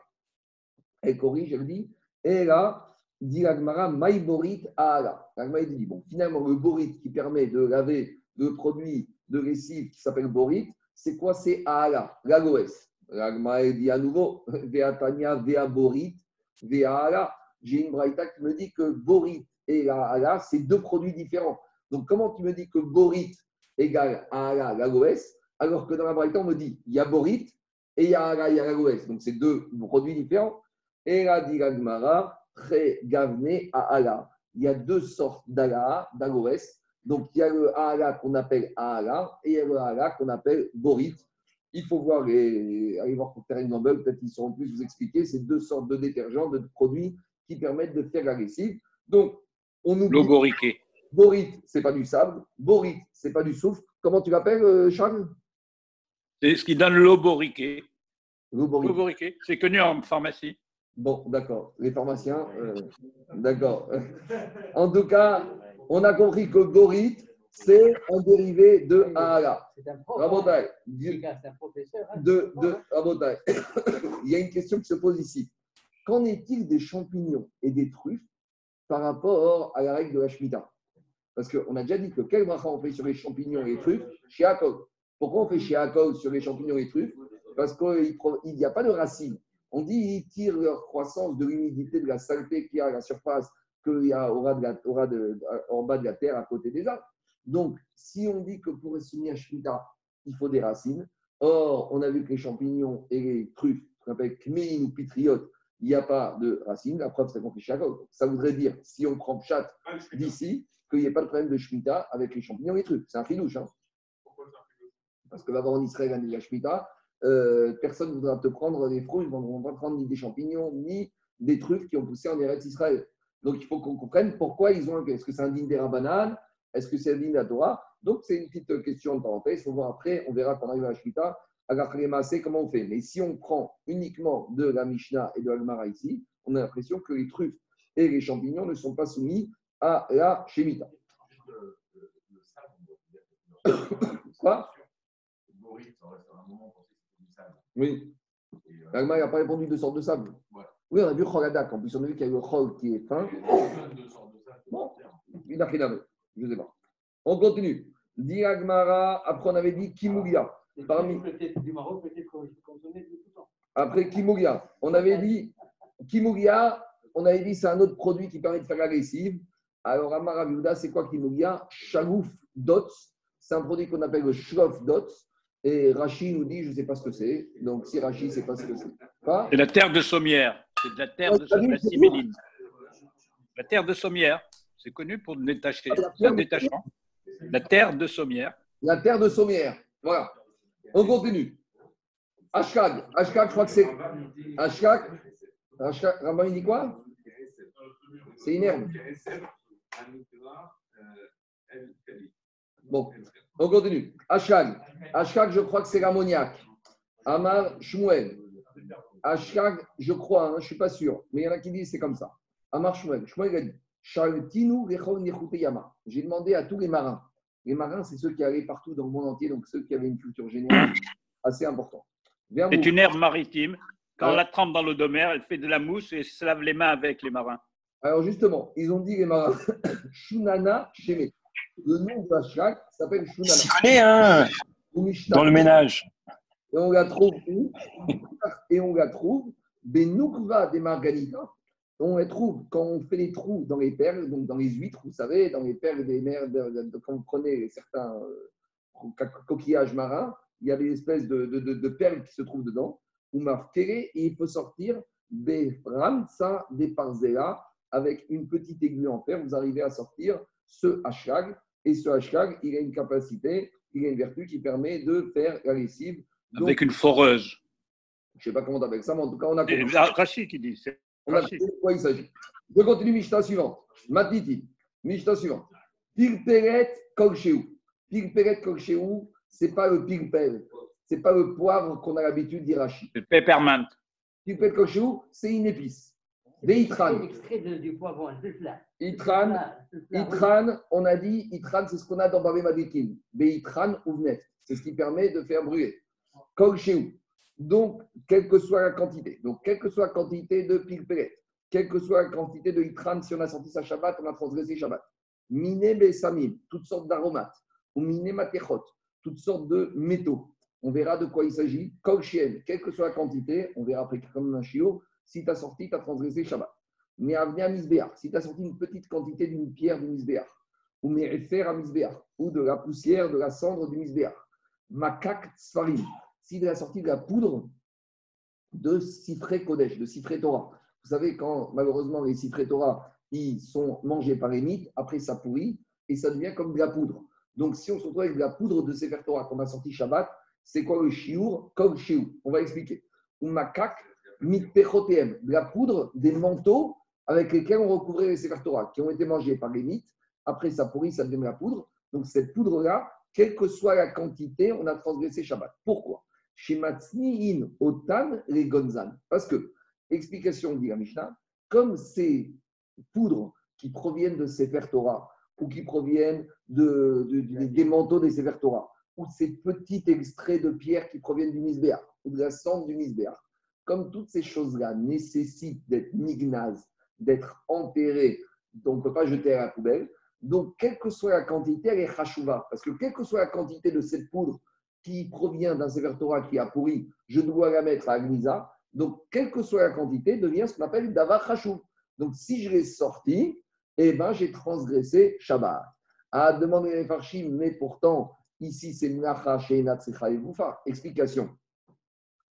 elle corrige, elle dit, et là, dit Agmara, Maï Borit Aala. Agmara, il dit, bon, finalement, le Borit qui permet de laver le produit de lessive qui s'appelle Borit, c'est quoi? C'est Aala, la goès. L'Agma dit à nouveau, Veatania, Vea Borit, Vea Ala. J'ai une braïta qui me dit que Borit et la Ala, c'est deux produits différents. Donc, comment tu me dis que Borit égale Ala, la goès, alors que dans la braïta, on me dit, il y et il y a Ala, il y a la goès. Donc, c'est deux produits différents. Et là, dit l'Agmara, Très Gavne à Ala. Il y a deux sortes d'Ala, d'Aloès. Donc, il y a le Ala qu'on appelle Ala et il y a le Ala qu'on appelle Borit. Il faut voir les, aller voir pour Terrain Gamble, peut-être qu'ils sauront plus vous expliquer ces deux sortes de détergents, de produits qui permettent de faire la lessive. Donc, on oublie. Logoriqué. Borit, c'est pas du sable. Borit, c'est pas du soufre. Comment tu l'appelles, euh, Charles? C'est ce qui donne l'oboriqué. L'oboriqué, c'est connu en pharmacie. Bon, d'accord. Les pharmaciens, euh, d'accord. En tout cas, on a compris que Borit, c'est un dérivé de Aala. C'est un prof. Rabotai, C'est un professeur. hein. de, de Rabotai. Il y a une question qui se pose ici. Qu'en est-il des champignons et des truffes par rapport à la règle de la Shemitah? Parce qu'on a déjà dit que quel bracha on fait sur les champignons et les truffes? Chez Yaakov. Pourquoi on fait chez Yaakov sur les champignons et les truffes Parce qu'il n'y a pas de racines. On dit ils tirent leur croissance de l'humidité, de la saleté qu'il y a à la surface, qu'il y a au, ras de la- au ras de- en bas de la terre à côté des arbres. Donc, si on dit que pour soumis à Shemitah, il faut des racines, or, on a vu que les champignons et les truffes, ce qu'on appelle kmein ou pitriotes, il n'y a pas de racines. La preuve, c'est qu'on fait Yaakov. Ça voudrait dire, si on prend chat Ah, d'ici, qu'il n'y ait pas de problème de Shemitah avec les champignons et les truffes. C'est un filouche. Hein parce que là-bas en Israël, l'année de la Shemitah, euh, personne ne voudra te prendre des fruits, ils ne vont pas te prendre ni des champignons, ni des truffes qui ont poussé en Eretz Israël. Donc il faut qu'on comprenne pourquoi ils ont un. Est-ce que c'est un digne des Rabbanan Est-ce que c'est un din de la Torah? Donc, c'est une petite question de parenthèse. Il faut voir après. On verra quand on arrive à la Shemitah. À la c'est comment on fait. Mais si on prend uniquement de la Mishnah et de l'Almara ici, on a l'impression que les truffes et les champignons ne sont pas soumis à la Shemitah. Le, Boris, ça reste un moment pour que c'est du sable. Oui. Euh, n'a pas répondu de sortes de sable. Oui, on a vu Choladak. En plus, on a vu qu'il y a le Chol qui est fin. il. Bon. N'a rien à voir. Je ne sais pas. On continue. Diagmara, après on avait dit Kimoulia. Parmi- Peut-être du Maroc, peut-être qu'on connaît tout le temps. Après Kimoulia, on avait dit Kimoulia, on avait dit c'est un autre produit qui permet de faire la lessive. Alors Amara Viuda, c'est quoi Kimoulia Chalouf Dots. C'est un produit qu'on appelle le Shlof Dots. Et Rachid nous dit, je ne sais pas ce que c'est. Donc si Rachid ne sait pas ce que c'est. Pas C'est la terre de Sommière. C'est de la terre de Sommière, la terre de Sommière, c'est connu pour détacher. C'est un détachement. La terre de Sommière. La terre de Sommière. Voilà. On continue. Ashkag. Ashkag, je crois que c'est. Ashkag. Ashkag. Rabban, il dit quoi? C'est une herbe. Bon, on continue. Ashkag. Ashkag, je crois que c'est l'ammoniac. Amar Shmuel. Ashkag, je crois, hein, je ne suis pas sûr, mais il y en a qui disent c'est comme ça. Amar Shmuel. Shmuel a dit. J'ai demandé à tous les marins. Les marins, c'est ceux qui allaient partout dans le monde entier, donc ceux qui avaient une culture générale assez importante. C'est une herbe maritime. Quand on Ouais. la trempe dans l'eau de mer, elle fait de la mousse et se lave les mains avec les marins. Alors justement, ils ont dit les marins Shunana Sheme. Le nom de Ashkag s'appelle S'y Shunana. connaît, hein, dans le ménage. Et on la trouve où? Et on la trouve Benukva des Marganitas. On la trouve quand on fait les trous dans les perles, donc dans les huîtres, vous savez, dans les perles des mers, quand vous prenez certains euh, co- coquillages marins, il y a des espèces de, de- de- de perles qui se trouvent dedans. Ou marqué, et il faut sortir des ramsa des parzela avec une petite aiguille en fer. Vous arrivez à sortir ce hashtag. Et ce hashtag, il a une capacité, il a une vertu qui permet de faire la lessive. Donc, Avec une foreuse. je ne sais pas comment tu appelles ça, mais en tout cas, on a compris. Rachid qui dit. On a compris de quoi il s'agit. Je continue Mishnah suivante. Matiti. Mishnah suivante. Pilperet kolchéou. Pilperet kolchéou, ce n'est pas le pilpel. Ce n'est pas le poivre qu'on a l'habitude d'irachi. C'est peppermint. Pilperet kolchéou, c'est une épice. Itran. Itran, on a dit, Itran, c'est ce qu'on a dans Babé Madikin. Beitran ou. C'est ce qui permet de faire brûler. Kol. Donc, quelle que soit la quantité, donc quelle que soit la quantité de pilperet, quelle que soit la quantité de Itran, si on a sorti sa Shabbat, on a transgressé Shabbat. Miné Besamim, toutes sortes d'aromates. Ou Miné Matechot, toutes sortes de métaux. On verra de quoi il s'agit. Kol quelle que soit la quantité, on verra après comme un chiot, si tu as sorti, tu as transgressé Shabbat. Mais à misbéar, si tu as sorti une petite quantité d'une pierre du misbéar, ou méréfer à misbéar, ou de la poussière, de la cendre du misbéar, makak sfarim, si tu as sorti de la poudre de Sifré Kodesh, de Sifré Torah. Vous savez, quand malheureusement les Sifré Torah, ils sont mangés par les mythes, après ça pourrit et ça devient comme de la poudre. Donc si on se retrouve avec de la poudre de Sefer Torah qu'on a sorti Shabbat, c'est quoi le shiur? Comme shiur. On va expliquer. Ou makak mitpechotem, de la poudre des manteaux avec lesquels on recouvrait les Sefer qui ont été mangés par les mythes. Après ça pourrit, ça devient de la poudre. Donc cette poudre-là, quelle que soit la quantité, on a transgressé Shabbat. Pourquoi? Chez Matzni'in Otan les Gonzan. Parce que, explication dit la Mishnah, comme ces poudres qui proviennent de Sefer Torah ou qui proviennent de, de- de- des manteaux des Sefer ou ces petits extraits de pierre qui proviennent du Misbéar ou de la cendre du Misbéar, comme toutes ces choses-là nécessitent d'être nignaz, d'être enterrées, donc on ne peut pas jeter à la poubelle. Donc, quelle que soit la quantité, elle est chachouva. Parce que quelle que soit la quantité de cette poudre qui provient d'un Sefer qui a pourri, je dois la mettre à Agniza. Donc, quelle que soit la quantité, devient ce qu'on appelle davar chachouv. Donc, si je l'ai sorti, eh ben, j'ai transgressé Shabbat. À demander les farshim, mais pourtant, ici, c'est Mnacha, Sheinat, Secha et. Explication.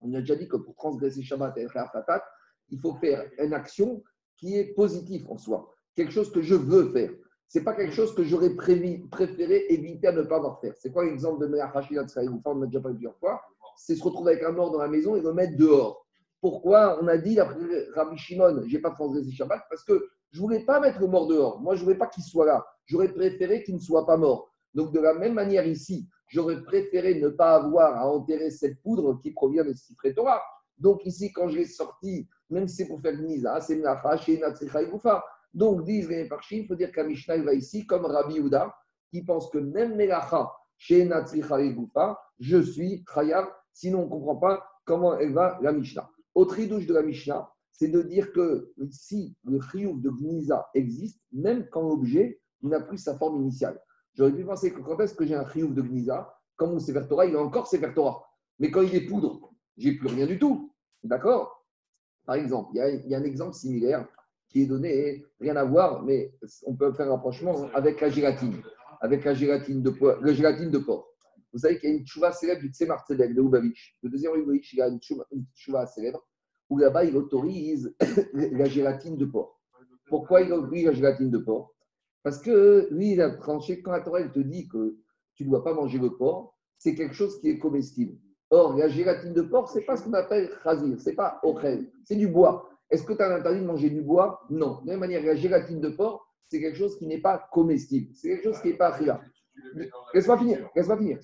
On a déjà dit que pour transgresser Shabbat et Fatat, il faut faire une action qui est positive en soi. Quelque chose que je veux faire. Ce n'est pas quelque chose que j'aurais préféré éviter à ne pas avoir faire. C'est quoi l'exemple de Secha et Goufa On en a déjà parlé plusieurs fois. C'est se retrouver avec un mort dans la maison et le mettre dehors. Pourquoi on a dit, après Rabbi Shimon, je n'ai pas transgressé Shabbat? Parce que je ne voulais pas mettre le mort dehors. Moi, je ne voulais pas qu'il soit là. J'aurais préféré qu'il ne soit pas mort. Donc, de la même manière ici, j'aurais préféré ne pas avoir à enterrer cette poudre qui provient de Sifré Torah. Donc, ici, quand je l'ai sorti, même si c'est pour faire Nisa, c'est Mnacha, chez Natsicha et Goufa. Donc, disent les Parchim, il faut dire qu'Amishna va ici, comme Rabbi Houda, qui pense que même Melacha, et Goufa, je suis Chayav, sinon on ne comprend pas comment elle va la Mishnah. Autre idouche de la Mishnah, c'est de dire que si le chiyuv de Gnisa existe, même quand l'objet n'a plus sa forme initiale. J'aurais pu penser que quand est-ce que j'ai un chiyuv de Gnisa, comme mon Sefer Torah, il a encore Sefer Torah. Mais quand il est poudre, j'ai plus rien du tout. D'accord? Par exemple, il y, a, il y, a, un exemple similaire qui est donné, rien à voir, mais on peut faire un rapprochement avec la gélatine, avec la gélatine de, la gélatine de porc. Vous savez qu'il y a une chouva célèbre du Tzemar Tzedek de Lubavitch. Le deuxième Lubavitch, il y a une chouva célèbre où là-bas, il autorise la gélatine de porc. Pourquoi il autorise la gélatine de porc? Parce que lui, il a tranché, quand la Torah te dit que tu ne dois pas manger le porc, c'est quelque chose qui est comestible. Or, la gélatine de porc, ce n'est pas ce qu'on appelle chazir, ce n'est pas ochel, c'est du bois. Est-ce que tu as interdit de manger du bois? Non. De la même manière, la gélatine de porc, c'est quelque chose qui n'est pas comestible. C'est quelque chose qui n'est pas ria. Laisse-moi finir, laisse-moi finir.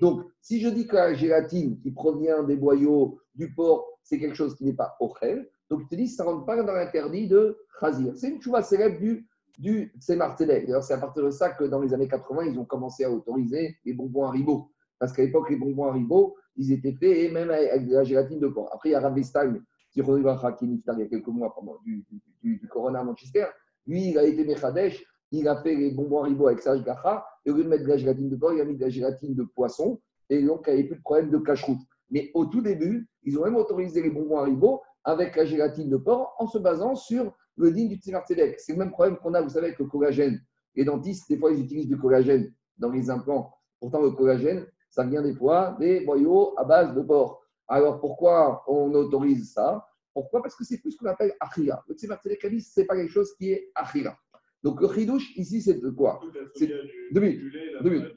Donc, si je dis que la gélatine qui provient des boyaux du porc, c'est quelque chose qui n'est pas ochel, donc tu te dis ça ne rentre pas dans l'interdit de chazir. C'est une chouva célèbre du, du. D'ailleurs, c'est à partir de ça que dans les années 80, ils ont commencé à autoriser les bonbons Haribo. Parce qu'à l'époque, les bonbons Haribo, ils étaient faits et même avec de la gélatine de porc. Après, il y a Ravestein, qui est il y a quelques mois pendant du, du, du, Corona à Manchester. Lui, il a été Mechadesh, il a fait les bonbons Haribo avec Sage Gacha, et au lieu de mettre de la gélatine de porc, il a mis de la gélatine de poisson, et donc il n'y avait plus de problème de cache-route. Mais au tout début, ils ont même autorisé les bonbons Haribo avec la gélatine de porc en se basant sur le digne du Tzimar Tzedek. C'est le même problème qu'on a, vous savez, avec le collagène. Les dentistes, des fois, ils utilisent du collagène dans les implants. Pourtant, le collagène, ça vient des fois des boyaux à base de porc. Alors, pourquoi on autorise ça? Pourquoi? Parce que c'est plus ce qu'on appelle achira. Le Tzimar Tzedek ce n'est pas quelque chose qui est achira. Donc, le chidouche, ici, c'est de quoi? C'est deux minutes. Deux minutes.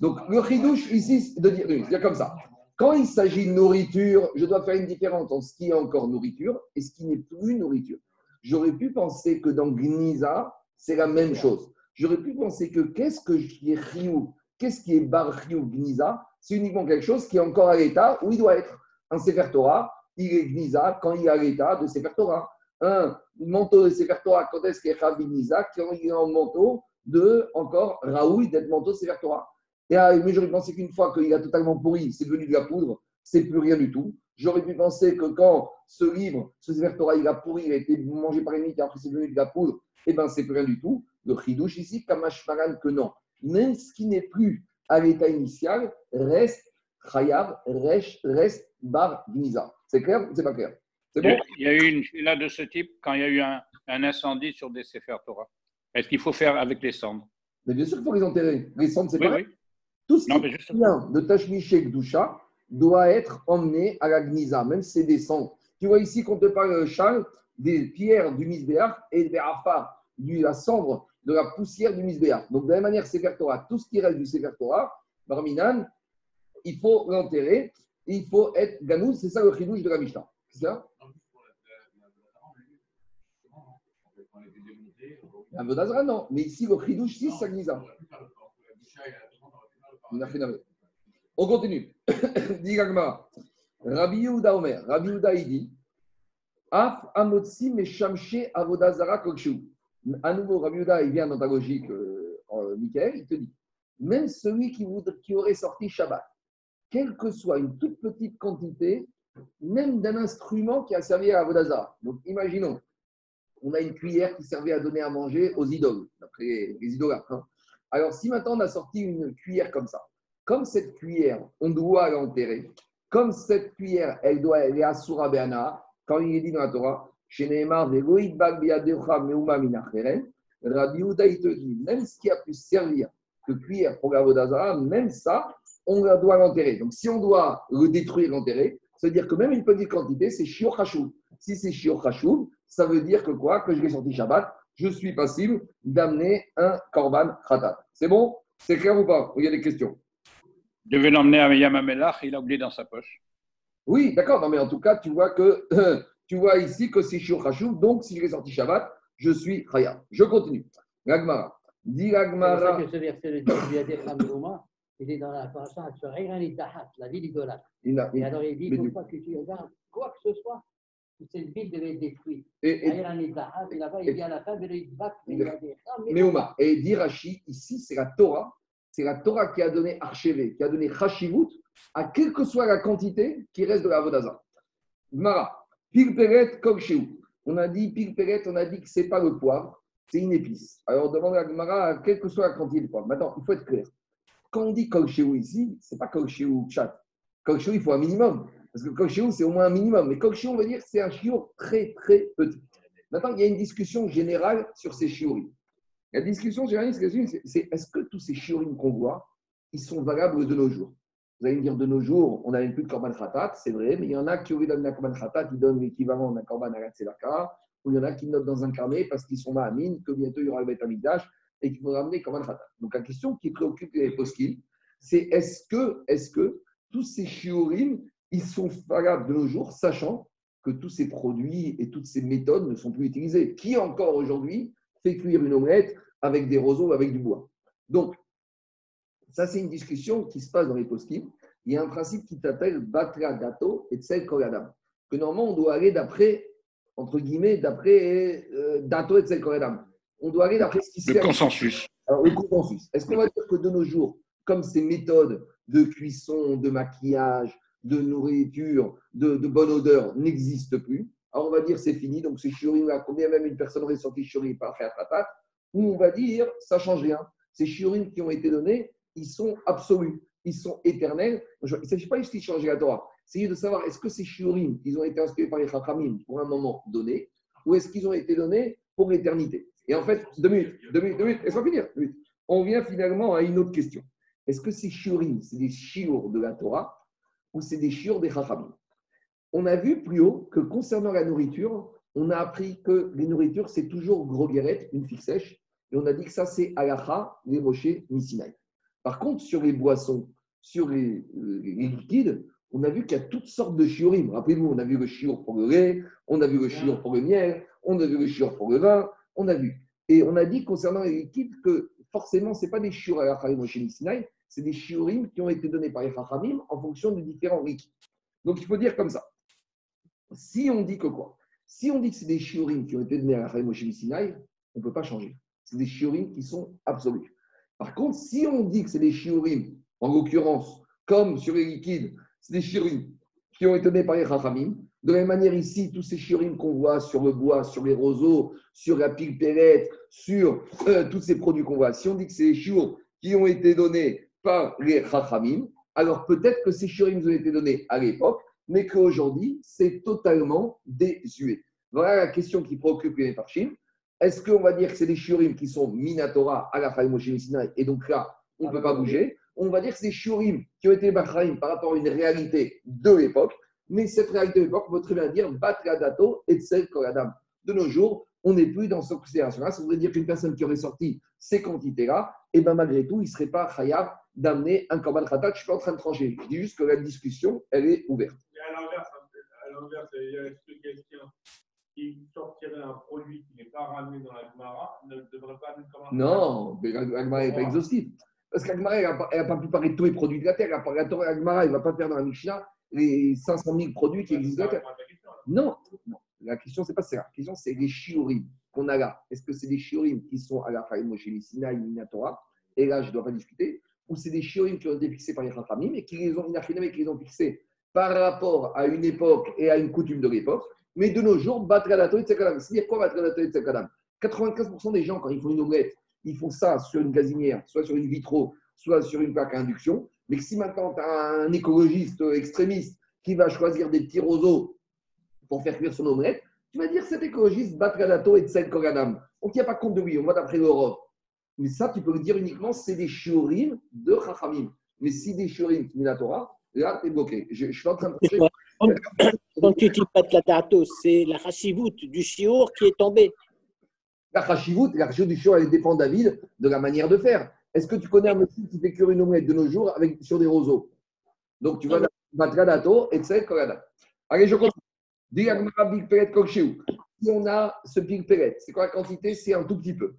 Donc, le chidouche, ici, de dire, de dire comme ça. Quand il s'agit de nourriture, je dois faire une différence entre ce qui est encore nourriture et ce qui n'est plus nourriture. J'aurais pu penser que dans Gnisa, c'est la même chose. J'aurais pu penser que qu'est-ce que est Riou, qu'est-ce qui est Bar Riou Gnisa, c'est uniquement quelque chose qui est encore à l'état où il doit être. Un Sefer Torah, il est Gnisa quand il est à l'état de Sefer Torah. Un manteau de Sefer Torah, quand est-ce qu'il est Rabbi Gnisa Quand il est en manteau de encore Raoui d'être manteau Sefer Torah? Et, mais j'aurais pensé qu'une fois qu'il a totalement pourri, c'est devenu de la poudre, c'est plus rien du tout. J'aurais pu penser que quand ce livre, ce Sefer Torah, il a pourri, il a été mangé par les et après c'est devenu de la poudre, eh bien, c'est plus rien du tout. Le chidouche ici, Kamash Maran, que non. Même ce qui n'est plus à l'état initial reste Chayav, reste, reste Bar Gniza. C'est clair ou c'est pas clair? C'est bon? Il y a eu une là de ce type quand il y a eu un, un incendie sur des Sefer Torah. Est-ce qu'il faut faire avec les cendres? Mais bien sûr qu'il faut les enterrer. Les cendres, c'est oui, pas oui. Tout ce Non, qui juste- vient de Tashmiché Gdusha doit être emmené à la Gniza, même si c'est des cendres. Tu vois ici qu'on te parle, Charles, des pierres du Misbéach et des Afar, de la cendre, de la poussière du Misbéach. Donc, de la même manière, Sefer Torah, tout ce qui reste du Sefer Torah, Barminan, il faut l'enterrer, il faut être Ganouz, c'est ça le chidouche de la Mishnah. C'est ça? Un Vodazra, non. Mais ici, le chidouche, c'est sa Gniza. Il a fait. On continue. Dit Gagmara. Rabbi Yehuda Omer. Rabbi Yehuda, il dit Af amotsi meshamche avodazara kokshu. À nouveau, Rabbi Yehuda, il vient dans ta euh, Michael, il te dit même celui qui, voudrait, qui aurait sorti Shabbat, quelle que soit une toute petite quantité, même d'un instrument qui a servi à Avodazara. Donc, imaginons, on a une cuillère qui servait à donner à manger aux idoles, d'après les idolâtres. hein. Alors, si maintenant on a sorti une cuillère comme ça, comme cette cuillère, on doit l'enterrer, comme cette cuillère, elle doit elle est Asura Be'ana, quand il est dit dans la Torah, même ce qui a pu servir de cuillère pour la même ça, on doit l'enterrer. Donc, si on doit le détruire, l'enterrer, ça veut dire que même une petite quantité, c'est Shior Hashub. Si c'est Shior Hashub, ça veut dire que quoi? Que je l'ai sorti Shabbat, je suis passible d'amener un Korban Khatat. C'est bon? C'est clair ou pas? Il y a des questions? Je devais l'emmener à Yamamelach, il a oublié dans sa poche. Oui, d'accord, non, mais en tout cas, tu vois que tu vois ici que c'est Shiur Khashuv, donc si je l'ai sorti Shabbat, je suis Khaya. Je continue. L'Agmara. Dis C'est pour ça que ce verset le dit, il y a des Khamilouma, il est dans la paracha la ville idolâtre. Il a- Et il- alors il dit, il ne faut pas que tu regardes quoi que ce soit, cette ville devait être détruite. et- et- et dit à Meuma. Et Rashi, ici, c'est la Torah. C'est la Torah qui a donné Archevé, qui a donné Chashivut, à quelle que soit la quantité qui reste de la Vodaza. Mara, Pilperet Kokshéou. On a dit Pilperet, on a dit que ce n'est pas le poivre, c'est une épice. Alors on demande à Gmara, quelle que soit la quantité de poivre. Maintenant, il faut être clair. Quand on dit Kokshéou ici, ce n'est pas Kokshéou chat. Kokshéou, il faut un minimum. Parce que Kokshéou, c'est au moins un minimum. Mais Kokshéou, on va dire que c'est un chiour très, très petit. Maintenant, il y a une discussion générale sur ces chiourines. La discussion générale, c'est est-ce que tous ces chiourines qu'on voit, ils sont valables de nos jours? Vous allez me dire, de nos jours, on n'a plus de korban khatat, c'est vrai, mais il y en a qui, au lieu d'amener un korban khatat, ils donnent l'équivalent d'un korban à tzedaka, ou il y en a qui notent dans un carnet parce qu'ils sont ma'amines, que bientôt il y aura le Beth Amikdash et qu'il faudra amener korban khatat. Donc la question qui préoccupe les poskim, c'est est-ce que, est que tous ces chiourines, ils sont valables de nos jours, sachant que tous ces produits et toutes ces méthodes ne sont plus utilisées. Qui encore aujourd'hui fait cuire une omelette avec des roseaux, avec du bois? Donc, ça, c'est une discussion qui se passe dans les poskim. Il y a un principe qui s'appelle Batra Dato et Tsel Koladam. Que normalement, on doit aller d'après, entre guillemets, d'après euh, Dato et Tsel Koladam. On doit aller d'après ce qui se Le consensus. Alors, le consensus. Est-ce qu'on va dire que de nos jours, comme ces méthodes de cuisson, de maquillage, de nourriture, de, bonne odeur n'existent plus Alors, on va dire c'est fini. Donc, ces chiourines là, combien même une personne aurait sorti chiourine par faire Ou on va dire ça change rien. Ces chiourines qui ont été données, ils sont absolus, ils sont éternels. Il ne s'agit pas juste de changer la Torah. C'est de savoir est-ce que ces chiourines, ils ont été inspirés par les chachamim pour un moment donné, ou est-ce qu'ils ont été donnés pour l'éternité? Et en fait, deux minutes, deux minutes, deux minutes, finir. On vient finalement à une autre question. Est-ce que ces chiourines, c'est des chiours de la Torah? Ou c'est des chiours des chachamim On a vu plus haut que concernant la nourriture, on a appris que les nourritures, c'est toujours gros guérette, une figue sèche, et on a dit que ça, c'est alacha, les mochés, misinaï. Par contre, sur les boissons, sur les, les liquides, on a vu qu'il y a toutes sortes de chiorim. Rappelez-vous, on a vu le chiour pour le lait, on a vu le chiour pour le miel, on a vu le chiour pour le vin, on a vu. Et on a dit concernant les liquides que forcément, ce n'est pas des chiour à la Moshe Sinai, c'est des chiorim qui ont été donnés par les chachamim en fonction de différents liquides. Donc il faut dire comme ça. Si on dit que quoi? Si on dit que c'est des chiorim qui ont été donnés à la Moshe Sinai, on ne peut pas changer. C'est des chiorim qui sont absolus. Par contre, si on dit que c'est des chiorim, en l'occurrence, comme sur les liquides, c'est des chiorim qui ont été donnés par les chachamim, de la même manière, ici, tous ces chiorim qu'on voit sur le bois, sur les roseaux, sur la pile pellette, sur euh, tous ces produits qu'on voit, si on dit que c'est des chiours qui ont été donnés par les chachamim, alors peut-être que ces chiorim ont été donnés à l'époque, mais qu'aujourd'hui, c'est totalement désuet. Voilà la question qui préoccupe les parchim. Est-ce qu'on va dire que c'est des chiorim qui sont minatora à la Moshe Sinai et donc là, on ne peut pas bouger? On va dire que c'est des chiorim qui ont été bachraïm par rapport à une réalité de l'époque, mais cette réalité de l'époque, on peut très bien dire Batradato et Tsel Koradam. De nos jours, on n'est plus dans cette considération-là. Ça voudrait dire qu'une personne qui aurait sorti ces quantités-là, et ben malgré tout, il ne serait pas chayav d'amener un korban khatat. Je ne suis pas en train de trancher. Je dis juste que la discussion, elle est ouverte. Et à l'inverse, à l'inverse, est-ce que quelqu'un qui sortirait un produit qui n'est pas ramené dans la Gemara ne devrait pas amener comme un Non, mais l'Agmara n'est pas exhaustive. Parce qu'Agmara, elle n'a pas pu parler de tous les produits de la terre. L'Agmara, elle ne va pas faire dans la Mishnah les 500 000 produits qui existent la terre. Non, non. La question, c'est pas ça. La question, c'est les shiurim qu'on a là. Est-ce que c'est des shiurim qui sont à la Faïm Moshe Sinaï Minatora Et là, je ne dois pas discuter. Ou c'est des shiurim qui ont été fixés par les Chachamim et qui les ont, mais qui les ont fixés par rapport à une époque et à une coutume de l'époque. Mais de nos jours, Batradato et Tsekadam. C'est-à-dire quoi Batradato et Tsekadam? 95% des gens, quand ils font une omelette, ils font ça sur une gazinière, soit sur une vitro, soit sur une plaque à induction. Mais si maintenant tu as un écologiste extrémiste qui va choisir des petits roseaux pour faire cuire son omelette, tu vas dire cet écologiste Batradato et Tsel Kogadam. On ne tient pas compte de lui, on va d'après l'Europe. Mais ça, tu peux le dire uniquement, c'est des shiurim de Chachamim. Mais si des shiurim Minatora, là, tu es bloqué. Je, je suis en train de penser. Quand tu dis pas de la dato, c'est la rachivout du chiour qui est tombé. La chashivut, la chashivut du shiur, elle dépend, David, de la manière de faire. Est-ce que tu connais un monsieur qui fait cuire une omelette de nos jours avec, sur des roseaux? Donc tu vas Matradato, Etzel, Kolada. Allez, je continue. Si on a ce pilperet, c'est quoi la quantité? C'est un tout petit peu.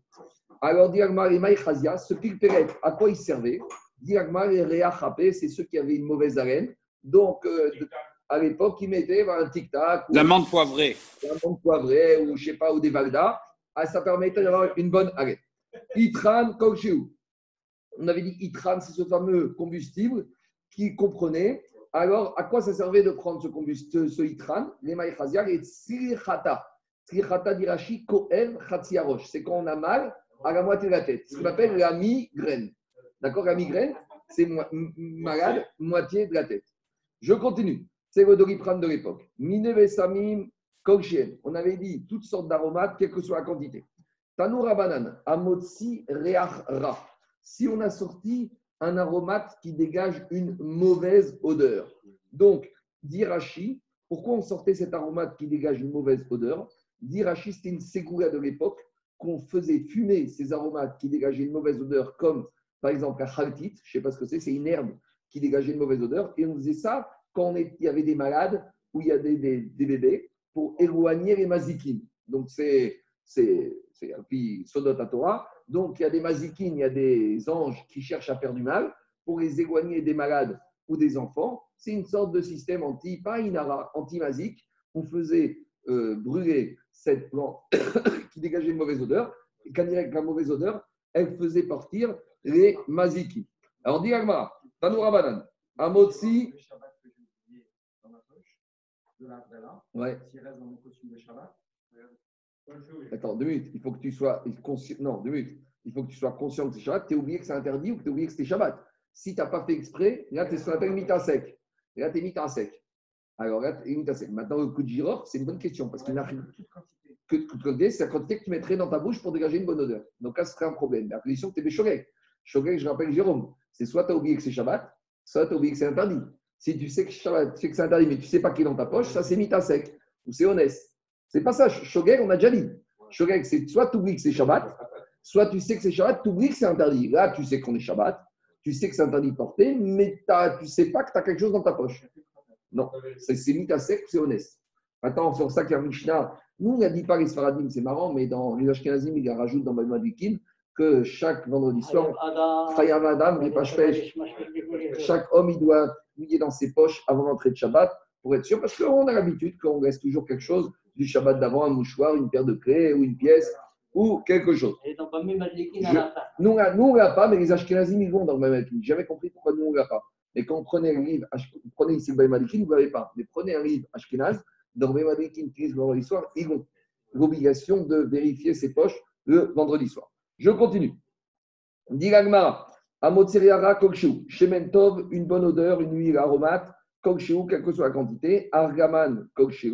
Alors, Emaï Chazia, ce pilperet, à quoi il servait? Dit Agmara Rea Chapé, c'est ceux qui avaient une mauvaise haleine. Donc, euh, à l'époque, ils mettaient ben, un tic-tac, ou La menthe poivrée. un bon poivré, ou je sais pas, ou des valdas. Ah, ça permettait d'avoir une bonne haleine. Itran Kokshéou. On avait dit Itran, c'est ce fameux combustible qui comprenait. Alors, à quoi ça servait de prendre ce combustible, ce Itran? Les maïchaziar et Tsirichata. Tsirichata d'Irachi, Kohen, Khatsiarosh. C'est quand on a mal à la moitié de la tête. Ce qu'on appelle la migraine. D'accord La migraine, c'est malade, moitié de la tête. Je continue. C'est le doliprane de l'époque. Minevesamim, Kokshien. On avait dit toutes sortes d'aromates, quelle que soit la quantité. Tanoura banane, Amotsi Reach Ra. Si on a sorti un aromate qui dégage une mauvaise odeur. Donc, d'Irachi, pourquoi on sortait cet aromate qui dégage une mauvaise odeur? D'Irachi, c'était une ségoula de l'époque qu'on faisait fumer ces aromates qui dégageaient une mauvaise odeur, comme par exemple la khaltite, je ne sais pas ce que c'est, c'est une herbe qui dégageait une mauvaise odeur. Et on faisait ça quand il y avait des malades ou il y a des, des- bébés pour éloigner les mazikines. Donc, c'est c'est à Torah. Donc, il y a des mazikines, il y a des anges qui cherchent à faire du mal pour les éloigner des malades ou des enfants. C'est une sorte de système anti, pas inara, anti-mazik. On faisait euh, brûler cette plante qui dégageait une mauvaise odeur. Et quand il y avait la mauvaise odeur, elle faisait partir les mazikines. Alors, dit Agmara, Tanoura Banan, Amotsi, ouais, s'il reste dans mon costume de Shabbat, Attends, deux minutes. Il faut que tu sois conscient. Non, deux minutes. Il faut que tu sois conscient que c'est Shabbat. Tu as oublié que c'est interdit ou que tu as oublié que c'était Shabbat. Si tu n'as pas fait exprès, là, tu es ce qu'on appelle mita sec. Et là, tu es mita sec. Alors là. Maintenant, le coup de girofle, c'est une bonne question parce qu'il toute quantité. que toute quantité, c'est la quantité que tu mettrais dans ta bouche pour dégager une bonne odeur. Donc là, ce serait un problème. Mais à condition que tu es béchogek. Shogek, je rappelle Jérôme, c'est soit tu as oublié que c'est Shabbat, soit tu as oublié que c'est interdit. Si tu sais que Shabbat, tu sais que c'est interdit, mais tu ne sais pas qu'il est dans ta poche, ça c'est mita sec ou c'est honnête. C'est pas ça. Shogek, on a déjà dit. Shogek, c'est soit tu oublies que c'est Shabbat, soit tu sais que c'est Shabbat, tu oublies que c'est interdit. Là, tu sais qu'on est Shabbat, tu sais que c'est interdit de porter, mais tu ne sais pas que tu as quelque chose dans ta poche. Non, c'est c'est mita sec ou c'est honnête? Maintenant, sur ça qu'il y a Mishnah. Nous, on n'a dit pas les Sfaradim, c'est marrant, mais dans les Ashkenazim, il rajoute dans Balmadikin que chaque vendredi soir, Chayam Adam, chaque homme, il doit mouiller dans ses poches avant l'entrée de Shabbat pour être sûr, parce qu'on a l'habitude qu'on laisse toujours quelque chose du Shabbat d'avant, un mouchoir, une paire de clés ou une pièce ou quelque chose. Et donc, Madeleine Je-. Nous, on l'a- nous, on ne l'a pas, mais les Ashkenazim, ils vont dans le même J'ai jamais compris pourquoi nous, on ne l'a pas. Mais quand on prenait un livre, Ash- prenez ici le Baïmadikin, vous ne l'avez pas. Mais prenez un livre Ashkenaz, dans le Baïmadikin qui le vendredi soir, ils ont l'obligation de vérifier ses poches le vendredi soir. Je continue. Dit l'Agmara, Amotseriara Kokshu, Shemen Tov, une bonne odeur, une huile aromate, Kokshu, quelle que soit la quantité, Argaman Kokshu,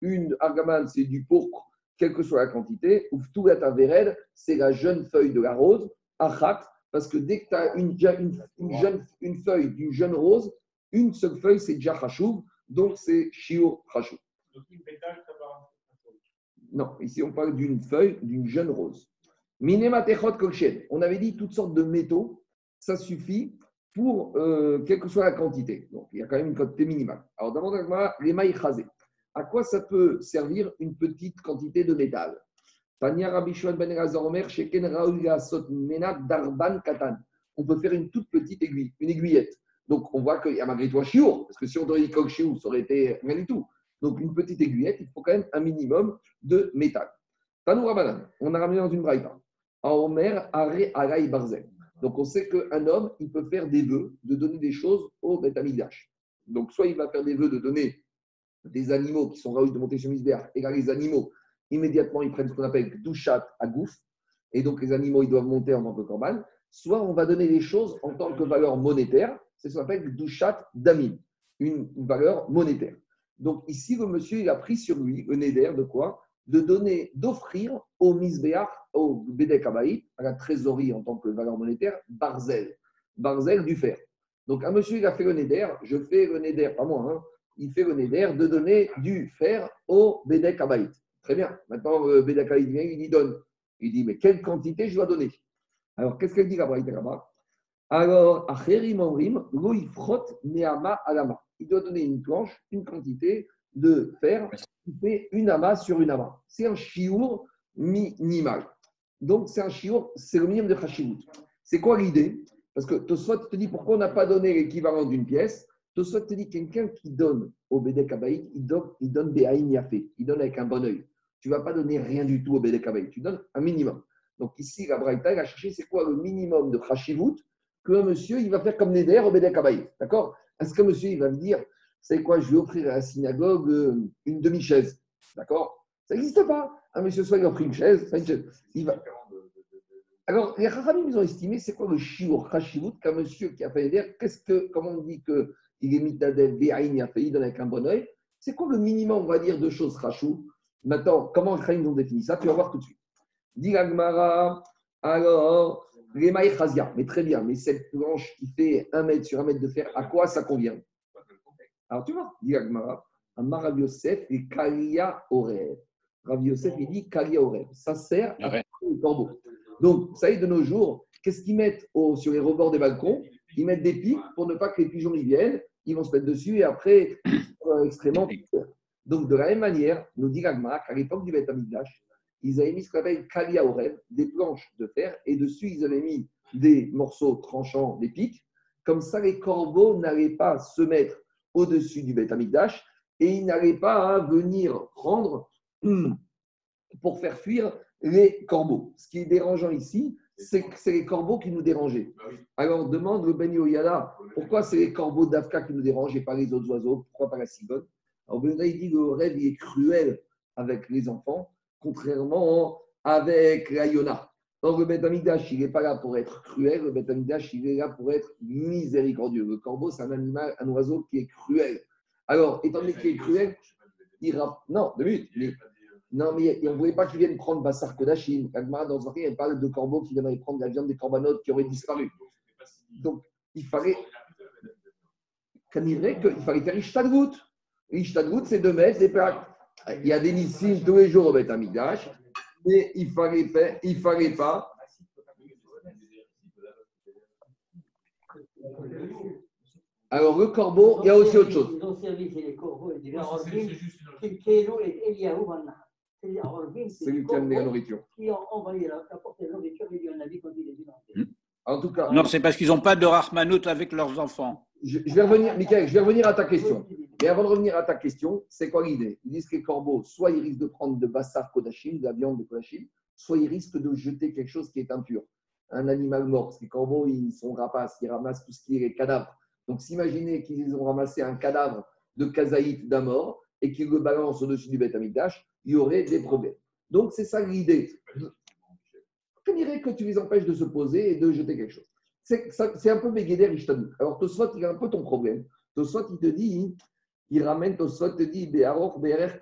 une Argaman, c'est du pourpre, quelle que soit la quantité, Uftugat Avered, c'est la jeune feuille de la rose, Achat, parce que dès que tu as une, une, une jeune, une feuille d'une jeune rose, une seule feuille, c'est déjà Chashuv, donc c'est ça va. Non, ici on parle d'une feuille d'une jeune rose. On avait dit toutes sortes de métaux, ça suffit pour euh, quelle que soit la quantité. Donc il y a quand même une quantité minimale. Alors d'abord, les mailles chasées. À quoi ça peut servir une petite quantité de métal? Tania ben Omer, Sot Darban Katan. On peut faire une toute petite aiguille, une aiguillette. Donc on voit qu'il y a malgré tout un chiour, parce que si on aurait dit coq chiour, ça aurait été rien du tout. Donc une petite aiguillette, il faut quand même un minimum de métal. Tanou Rabanan, on a ramené dans une braïta. En Omer, Barzel. Donc on sait qu'un homme, il peut faire des vœux de donner des choses au Beth Amikdash. Donc soit il va faire des vœux de donner des animaux qui sont raouis de et là les animaux, immédiatement ils prennent ce qu'on appelle douchat à gouffre, et donc les animaux ils doivent monter en tant que corban. Soit on va donner des choses en tant que valeur monétaire, c'est ce qu'on appelle douchat d'amin, une valeur monétaire. Donc ici, le monsieur, il a pris sur lui le néder de quoi De donner, d'offrir au misbéach, au bédek abaï, à la trésorerie en tant que valeur monétaire, barzel. Barzel du fer. Donc un monsieur, il a fait le néder, je fais le néder, pas moi, hein, il fait le néder de donner du fer au bédek abaï. Très bien. Maintenant, bédek abaï vient, il y donne. Il dit, mais quelle quantité je dois donner? Alors, qu'est-ce qu'elle dit la braïta là-bas Alors, Acherim Omrim, lo ifrot neama alama. il doit donner une planche, une quantité de fer qui fait une amas sur une amas. C'est un chiour minimal. Donc, c'est un chiour, c'est le minimum de Hashivut. C'est quoi l'idée? Parce que Tosfot te dit pourquoi on n'a pas donné l'équivalent d'une pièce? Tosfot te dit quelqu'un qui donne au Bédek Abaït, il donne, il donne Yafé, il donne avec un bon oeil. Tu ne vas pas donner rien du tout au Bédek Abaït, tu donnes un minimum. Donc ici, la Braïta, elle a cherché c'est quoi le minimum de Hashivut que monsieur, il va faire comme Neder au Bédek Abaït. D'accord? Est-ce que monsieur, il va me dire, c'est quoi, je vais offrir à la synagogue euh, une demi-chaise? D'accord? Ça n'existe pas. Un monsieur, soit il offre une chaise, une chaise. Il va... Alors, les Rachamim, ils ont estimé, c'est quoi le shiur Hashivut qu'un monsieur qui a fait Neder, qu'est-ce que, comment on dit qu'il est mitadel, il a fait, il donne avec un bon oeil? C'est quoi le minimum, on va dire, de choses Hashou Maintenant, comment les ont défini ça? Tu vas voir tout de suite. Dit alors, les Maïchazia, mais très bien, mais cette planche qui fait un mètre sur un mètre de fer, à quoi ça convient? Alors tu vois, dit Agmara, Amar Rav Yosef et Kalia Orev. Rav Yosef, il dit Kalia Orev. Ça sert à faire le corbeau. Donc, ça y est, de nos jours, qu'est-ce qu'ils mettent au- sur les rebords des balcons? Ils mettent des pics pour ne pas que les pigeons y viennent. Ils vont se mettre dessus et après, euh, extrêmement. Donc, de la même manière, nous dit Agmara qu'à l'époque du Beth ils avaient mis ce qu'on appelle Kalia Orev, des planches de fer, et dessus, ils avaient mis des morceaux tranchants, des pics. Comme ça, les corbeaux n'allaient pas se mettre au-dessus du Beth et ils n'allaient pas venir prendre hum, pour faire fuir les corbeaux. Ce qui est dérangeant ici, c'est que c'est les corbeaux qui nous dérangeaient. Alors demande le Ben Yoyada, pourquoi c'est les corbeaux d'Afka qui nous dérangent et pas les autres oiseaux? Pourquoi pas la cigogne? Alors il dit que le rêve il est cruel avec les enfants, contrairement avec la Yona. Donc le Beth Amikdash, il n'est pas là pour être cruel, le Beth Amikdash, il est là pour être miséricordieux. Le corbeau, c'est un animal, un oiseau qui est cruel. Alors, étant donné qu'il est cruel, il rapp- Non, deux minutes. Non, mais on ne voulait pas qu'ils viennent prendre Bassar Kodashim. Agmara, dans Zahir, elle parle de corbeaux qui viendraient prendre la viande des corbanotes qui auraient disparu. Donc, il fallait. Dirait qu'il fallait faire Ishtadgout. Ishtadgout, c'est de mettre des plaques. Il y a des nissim tous les jours au Beth Amikdash, mais il ne fallait, pas- il fallait pas. Alors, le corbeau, il y a aussi autre chose. C'est lui qui a amené la nourriture. qui ont envoyé la, la nourriture et lui en a dit quand il est venu. En tout cas, Non, c'est parce qu'ils n'ont pas de Rahmanout avec leurs enfants. je, je vais revenir, Michael, je vais revenir à ta question. Et avant de revenir à ta question, c'est quoi l'idée? Ils disent que les corbeaux, soit ils risquent de prendre de bassar kodashim, de la viande de kodashim, soit ils risquent de jeter quelque chose qui est impur, un animal mort. Parce que les corbeaux, ils sont rapaces, ils ramassent tout ce qui est les cadavres. Donc, s'imaginez qu'ils ont ramassé un cadavre de kazaït d'un mort et qu'ils le balancent au-dessus du Beth il y aurait des problèmes. Donc, c'est ça l'idée. Je dirais que tu les empêches de se poser et de jeter quelque chose. C'est un peu Begeder Ishtadou. Alors, Tosfot, il a un peu ton problème. Tosfot, il te dit, il ramène Tosfot, te dit, Be'aror, Be'erer,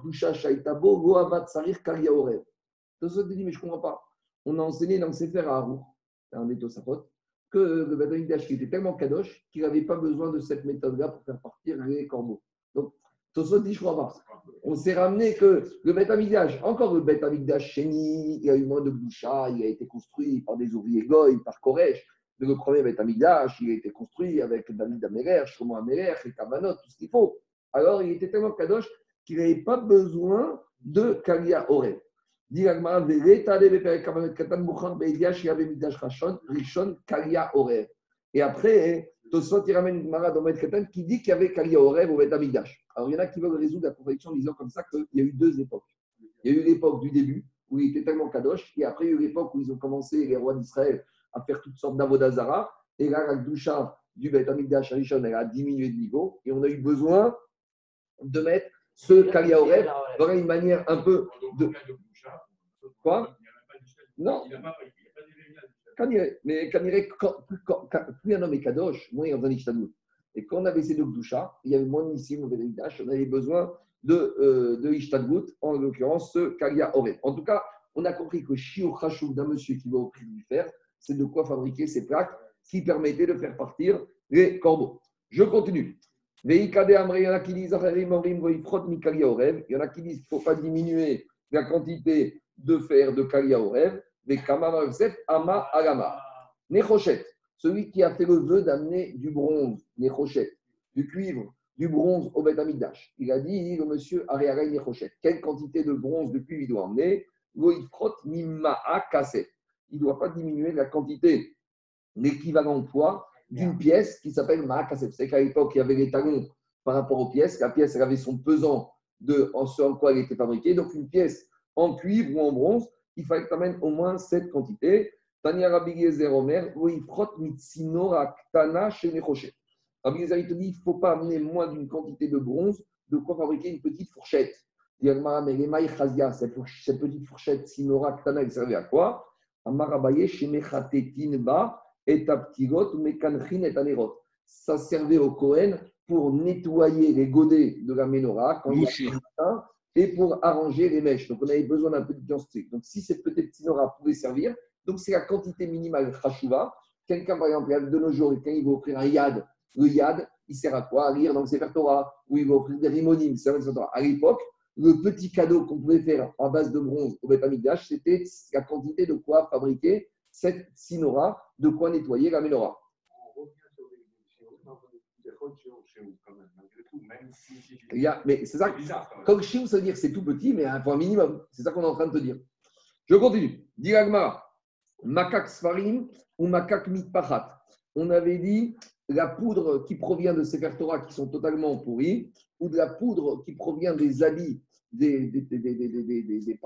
Klusha, Shaitabo, Sarir, te dit, mais je ne comprends pas. On a enseigné dans Sefer à Harour, un des Tosafot, que le Beth était tellement kadosh qu'il n'avait pas besoin de cette méthode-là pour faire partir les corbeaux. Donc, Tosfot dit, je crois pas. On s'est ramené que le Beth Amikdash, encore le Beth Amikdash Chéni, il y a eu moins de Gdusha, il a été construit par des ouvriers Goy, par Koresh. Le premier Beth Amikdash, il a été construit avec David Améler, Shlomo Améler, et Kavanot, tout ce qu'il faut. Alors, il était tellement kadosh qu'il n'avait pas besoin de Kalia Orel. Et après, Tosfot, il ramène une Gemara dans Beth Katan qui dit qu'il y avait Kalia Orel au Beth Amikdash. Alors, il y en a qui veulent résoudre la contradiction en disant comme ça qu'il y a eu deux époques. Il y a eu l'époque du début, où il était tellement kadosh, et après, il y a eu l'époque où ils ont commencé, les rois d'Israël, à faire toutes sortes d'avodazara, et là, la doucha du Beth Amikdash Rishon, elle a diminué de niveau, et on a eu besoin de mettre ce Kalia Orel dans une manière un peu de. Quoi Non, mais quand plus, un homme est kadosh, moins il y a besoin. Et quand on avait ces deux douchas, il y avait moins de Nissim au Bédéidash, on avait besoin de, euh, de Ishtadlout, en l'occurrence ce Kalia Oré. En tout cas, on a compris que Shiur Khashoub d'un monsieur qui va au prix du fer, c'est de quoi fabriquer ces plaques qui permettaient de faire partir les corbeaux. Je continue. Il y en a qui disent. Il y en a qui disent qu'il ne faut pas diminuer la quantité de fer de Kalia Orev. Mais Kama Yosef, Ama Alama. Nechochet. Celui qui a fait le vœu d'amener du bronze, les rochettes, du cuivre, du bronze au Beth Amikdash. Il a dit, le monsieur Ariaray les rochettes. Quelle quantité de bronze de cuivre il doit emmener. Il ne doit pas diminuer la quantité, l'équivalent poids d'une pièce qui s'appelle Ma'a Kasset. C'est qu'à l'époque, il y avait les talons par rapport aux pièces. La pièce, elle avait son pesant de en ce en quoi elle était fabriquée. Donc, une pièce en cuivre ou en bronze, il fallait tu amènes au moins cette quantité. Tania Rabbi Yezer Omer, frotte Mitsinora Ktana. Rabbi Yezer, il te dit, il ne faut pas amener moins d'une quantité de bronze de quoi fabriquer une petite fourchette. les mailles cette, petite fourchette Sinora Ktana, elle servait à quoi? Amarabaye chez Mechatetinba et Taptigot Mekanchin et Anerot. Ça servait au Kohen pour nettoyer les godets de la menorah quand il y a et pour arranger les mèches. Donc, on avait besoin d'un petit diagnostic. Donc, si cette petite menorah pouvait servir, donc c'est la quantité minimale chashuva. Quelqu'un, par exemple, de nos jours, quand il va offrir un yad, le yad, il sert à quoi? À lire dans le Sefer Torah, ou il va offrir des rimonim, À l'époque, le petit cadeau qu'on pouvait faire en base de bronze au Beth c'était la quantité de quoi fabriquer cette sinora, de quoi nettoyer la menorah. Il y a, mais c'est ça. Comme chiou, ça veut dire que c'est tout petit, mais un point minimum. C'est ça qu'on est en train de te dire. Je continue. Diagma, makak sfarim ou makak mitpachat. On avait dit la poudre qui provient de ces Torah qui sont totalement pourris, ou de la poudre qui provient des habits des, des, des, des, des,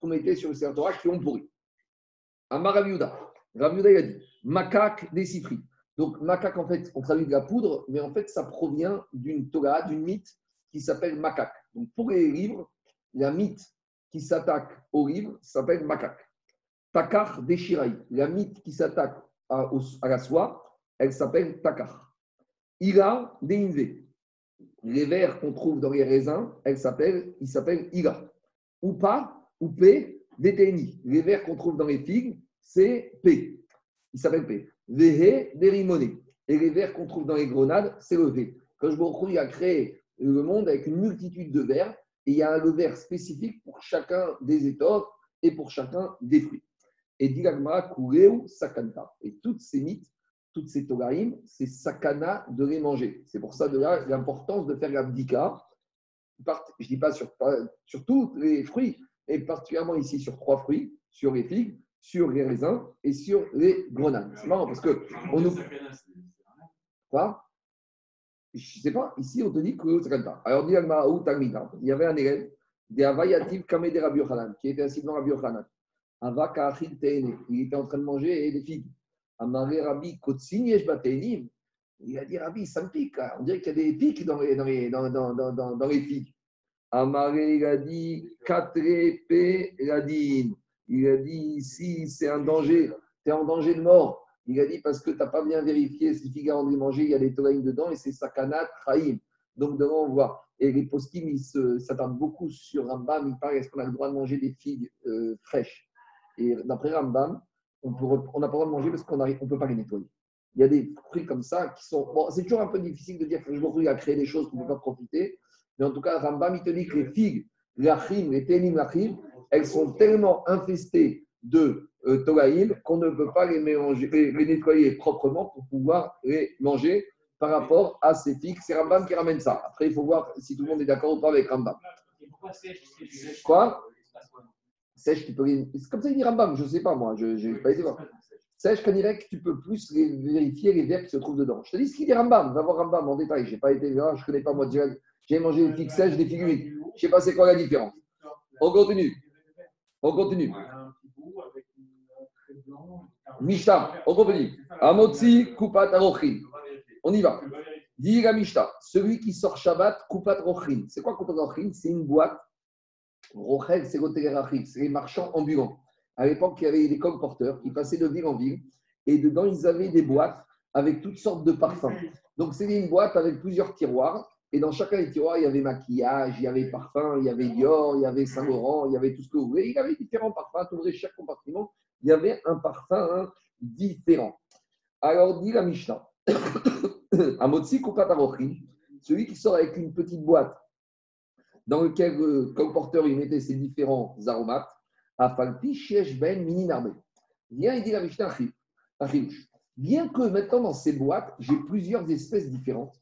qu'on mettait sur le Torah qui ont pourri. Amar Raviuda. Raviuda, il a dit makak des cifris. Donc, macaque, en fait, on traduit de la poudre, mais en fait, ça provient d'une Torah, d'une mythe qui s'appelle macaque. Donc, pour les livres, la mythe qui s'attaque au livre s'appelle macaque. Takar Deshirai, la mythe qui s'attaque à, la soie, elle s'appelle takar. Ira Deinve, les vers qu'on trouve dans les raisins, elle s'appelle, il s'appelle Ira. Oupa, Oupé, Deteni, les vers qu'on trouve dans les figues, c'est P. Il s'appelle P. Vehe Derimone. Et les vers qu'on trouve dans les grenades, c'est le V. Quand je il a créé le monde avec une multitude de vers, et il y a un ver spécifique pour chacun des étoffes et pour chacun des fruits. Et Dilagma Kureu Sakanta. Et toutes ces mythes, toutes ces togarim, c'est sakana de les manger. C'est pour ça de l'importance de faire l'abdika. Je ne dis pas sur, sur tous les fruits, et particulièrement ici sur trois fruits, sur les figues, sur les raisins et sur les grenades. C'est marrant parce que on nous. Quoi? Je ne sais pas. Ici, on te dit que c'est comme ça. Alors, il y avait un élève des Avayativ Kame de Rabbi qui était assis devant Rabbi Yochanan. Il était en train de manger des figues. Amare Rabbi. Il a dit Rabbi, ça me pique. On dirait qu'il y a des pics dans les, dans les, dans, dans, dans, les figues. Il a dit Katre Pe Radin. Il a dit ici, c'est un danger, tu es en danger de mort. Il a dit parce que tu n'as pas bien vérifié si figues ont manger, il y a des toraïnes dedans et c'est sakanat, traïm. Donc devant, on voit. Et les postim, ils s'attardent beaucoup sur Rambam. Ils parlent est-ce qu'on a le droit de manger des figues euh, fraîches Et d'après Rambam, on n'a pas le droit de manger parce qu'on ne peut pas les nettoyer. Il y a des fruits comme ça qui sont. Bon, c'est toujours un peu difficile de dire que je me à créer des choses qu'on ne peut pas profiter. Mais en tout cas, Rambam, il te dit que les figues, l'achim, les ténim, l'achim, elles sont tellement infestées de euh, qu'on ne peut pas les, mélanger, les, nettoyer proprement pour pouvoir les manger par rapport à ces figues. C'est Rambam qui ramène ça. Après, il faut voir si tout le monde est d'accord ou pas avec Rambam. Quoi? Sèche, tu peux. C'est comme ça, il dit Rambam, je ne sais pas moi, je n'ai pas été voir. Sèche, que tu peux plus vérifier les vers qui se trouvent dedans. Je te dis ce qu'il dit Rambam, va voir Rambam en détail. Je n'ai pas été là, je ne connais pas moi. J'ai mangé des figues sèches, des figues humides. Je ne sais pas c'est quoi la différence. On continue. On continue. Mishta, on continue. Amotzi, Kupat Arochin. On y va. Dit la Mishta, celui qui sort Shabbat, Kupat Rochin. C'est quoi Kupat Rochin C'est une boîte. Rochel, c'est c'est les marchands ambulants. À l'époque, il y avait des colporteurs qui passaient de ville en ville et dedans, ils avaient des boîtes avec toutes sortes de parfums. Donc, c'est une boîte avec plusieurs tiroirs et dans chacun des tiroirs, il y avait maquillage, il y avait parfum, il y avait Dior, il y avait Saint-Laurent, il y avait tout ce que vous voulez. Il y avait différents parfums. Tu ouvrais chaque compartiment, il y avait un parfum différent. Alors, dit la Mishnah, Amotsi Kupatarochi, celui qui sort avec une petite boîte dans lequel le comporteur il mettait ses différents aromates, Afalpi Ben Mini Viens, il dit la Mishnah, Bien que maintenant, dans ces boîtes, j'ai plusieurs espèces différentes.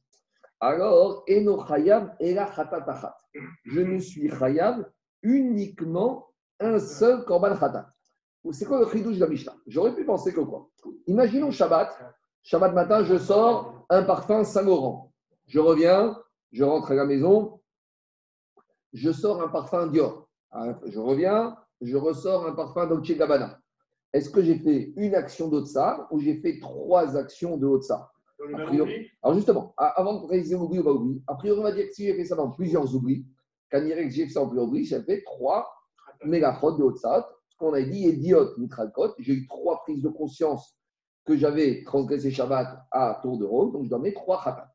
Alors, Eno Chayam Ela Khatatachat. Je ne suis Chayam uniquement un seul Korban Khatat. C'est quoi le chidouche de la Mishnah? J'aurais pu penser que quoi? Imaginons Shabbat. Shabbat matin, je sors un parfum Saint-Laurent. Je reviens, je rentre à la maison, je sors un parfum Dior. Ah, Je reviens, je ressors un parfum Dolce Gabbana. Est-ce que j'ai fait une action d'Otsa ou j'ai fait trois actions de Otsa priori- Alors justement, avant de réaliser oubli ou pas oubli, a priori on va dire que si j'ai fait ça dans plusieurs oublis, quand que j'ai fait ça en plusieurs oublis, j'ai fait trois mégaphrotes de Otsa. Ce qu'on a dit, idiot, mitralkot. J'ai eu trois prises de conscience que j'avais transgressé Shabbat à tour de rôle, donc je donnais trois khatat.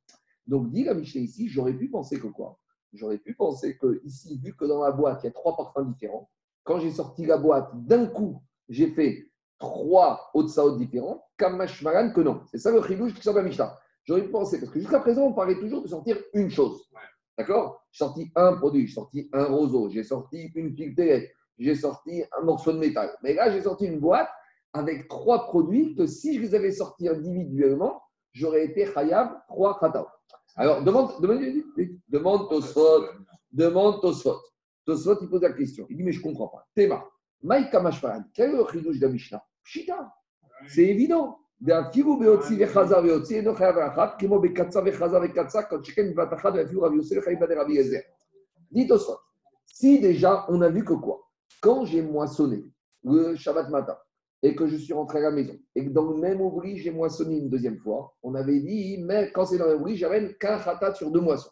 Donc dit la Mishnah ici, j'aurais pu penser que quoi? J'aurais pu penser que ici, vu que dans la boîte, il y a trois parfums différents, quand j'ai sorti la boîte, d'un coup, j'ai fait trois Otsaot différents, Kamash Maran que non. C'est ça le chidouche qui sort de la Mishnah. J'aurais pu penser, parce que jusqu'à présent, on parlait toujours de sortir une chose. D'accord? J'ai sorti un produit, j'ai sorti un roseau, j'ai sorti une figue télé, j'ai sorti un morceau de métal. Mais là, j'ai sorti une boîte avec trois produits que si je les avais sortis individuellement, j'aurais été Khayab, trois Khataw. Alors, demande, demande, demande Tosfot, demande Tosfot. Tosfot, il pose la question. Il dit, mais je ne comprends pas. Théma, Maïka Mashparan, quel est le chidouche de la Mishnah Pshita. C'est évident. ואפילו בהוציא וחזר ויוציא אינו חייב על אחת, כמו בקצה וחזר וקצה, כל שכן בבת אחת ואפילו רבי יוסף חיים בן רבי אליעזר. Dit Tosfot, si déjà on a vu que quoi Quand j'ai moissonné le Shabbat matin et que je suis rentré à la maison et que dans le même oubli j'ai moissonné une deuxième fois, on avait dit, mais quand c'est dans le même oubli, j'amène qu'un khatat sur deux moissons.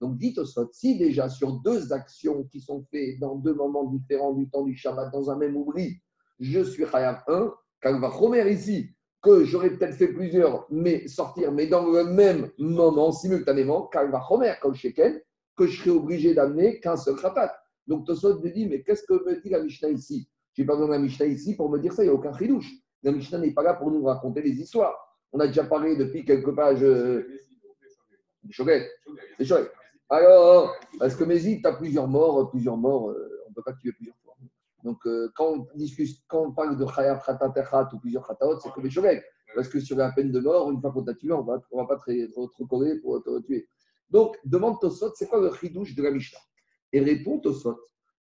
Donc dit Tosfot, si déjà sur deux actions qui sont faites dans deux moments différents du temps du Shabbat dans un même oubli, je suis Khayab 1, quand va Romer ici, que j'aurais peut-être fait plusieurs, mais sortir, mais dans le même moment, simultanément, Kalva Homer, comme Sheken, que je serais obligé d'amener qu'un seul khatat. Donc Tosot me dit, mais qu'est-ce que me dit la Mishnah ici? Je pas besoin de la Mishnah ici pour me dire ça, il n'y a aucun chidouche. La Mishnah n'est pas là pour nous raconter des histoires. On a déjà parlé depuis quelques pages euh, des Shoguet. C'est Shoguet. Alors, parce que Mézid, tu as plusieurs morts, plusieurs morts, euh, on ne peut pas tuer plusieurs fois. Donc, euh, quand, on discute, quand on parle de Khayab Khatatechat ou plusieurs Khataot, c'est comme les Shoguet. Parce que sur la peine de mort, une fois qu'on t'a tué, on ne va, pas te, recoller pour te tuer. Donc, demande Tosot, c'est quoi le chidouche de la Mishnah? Et répond Tosot,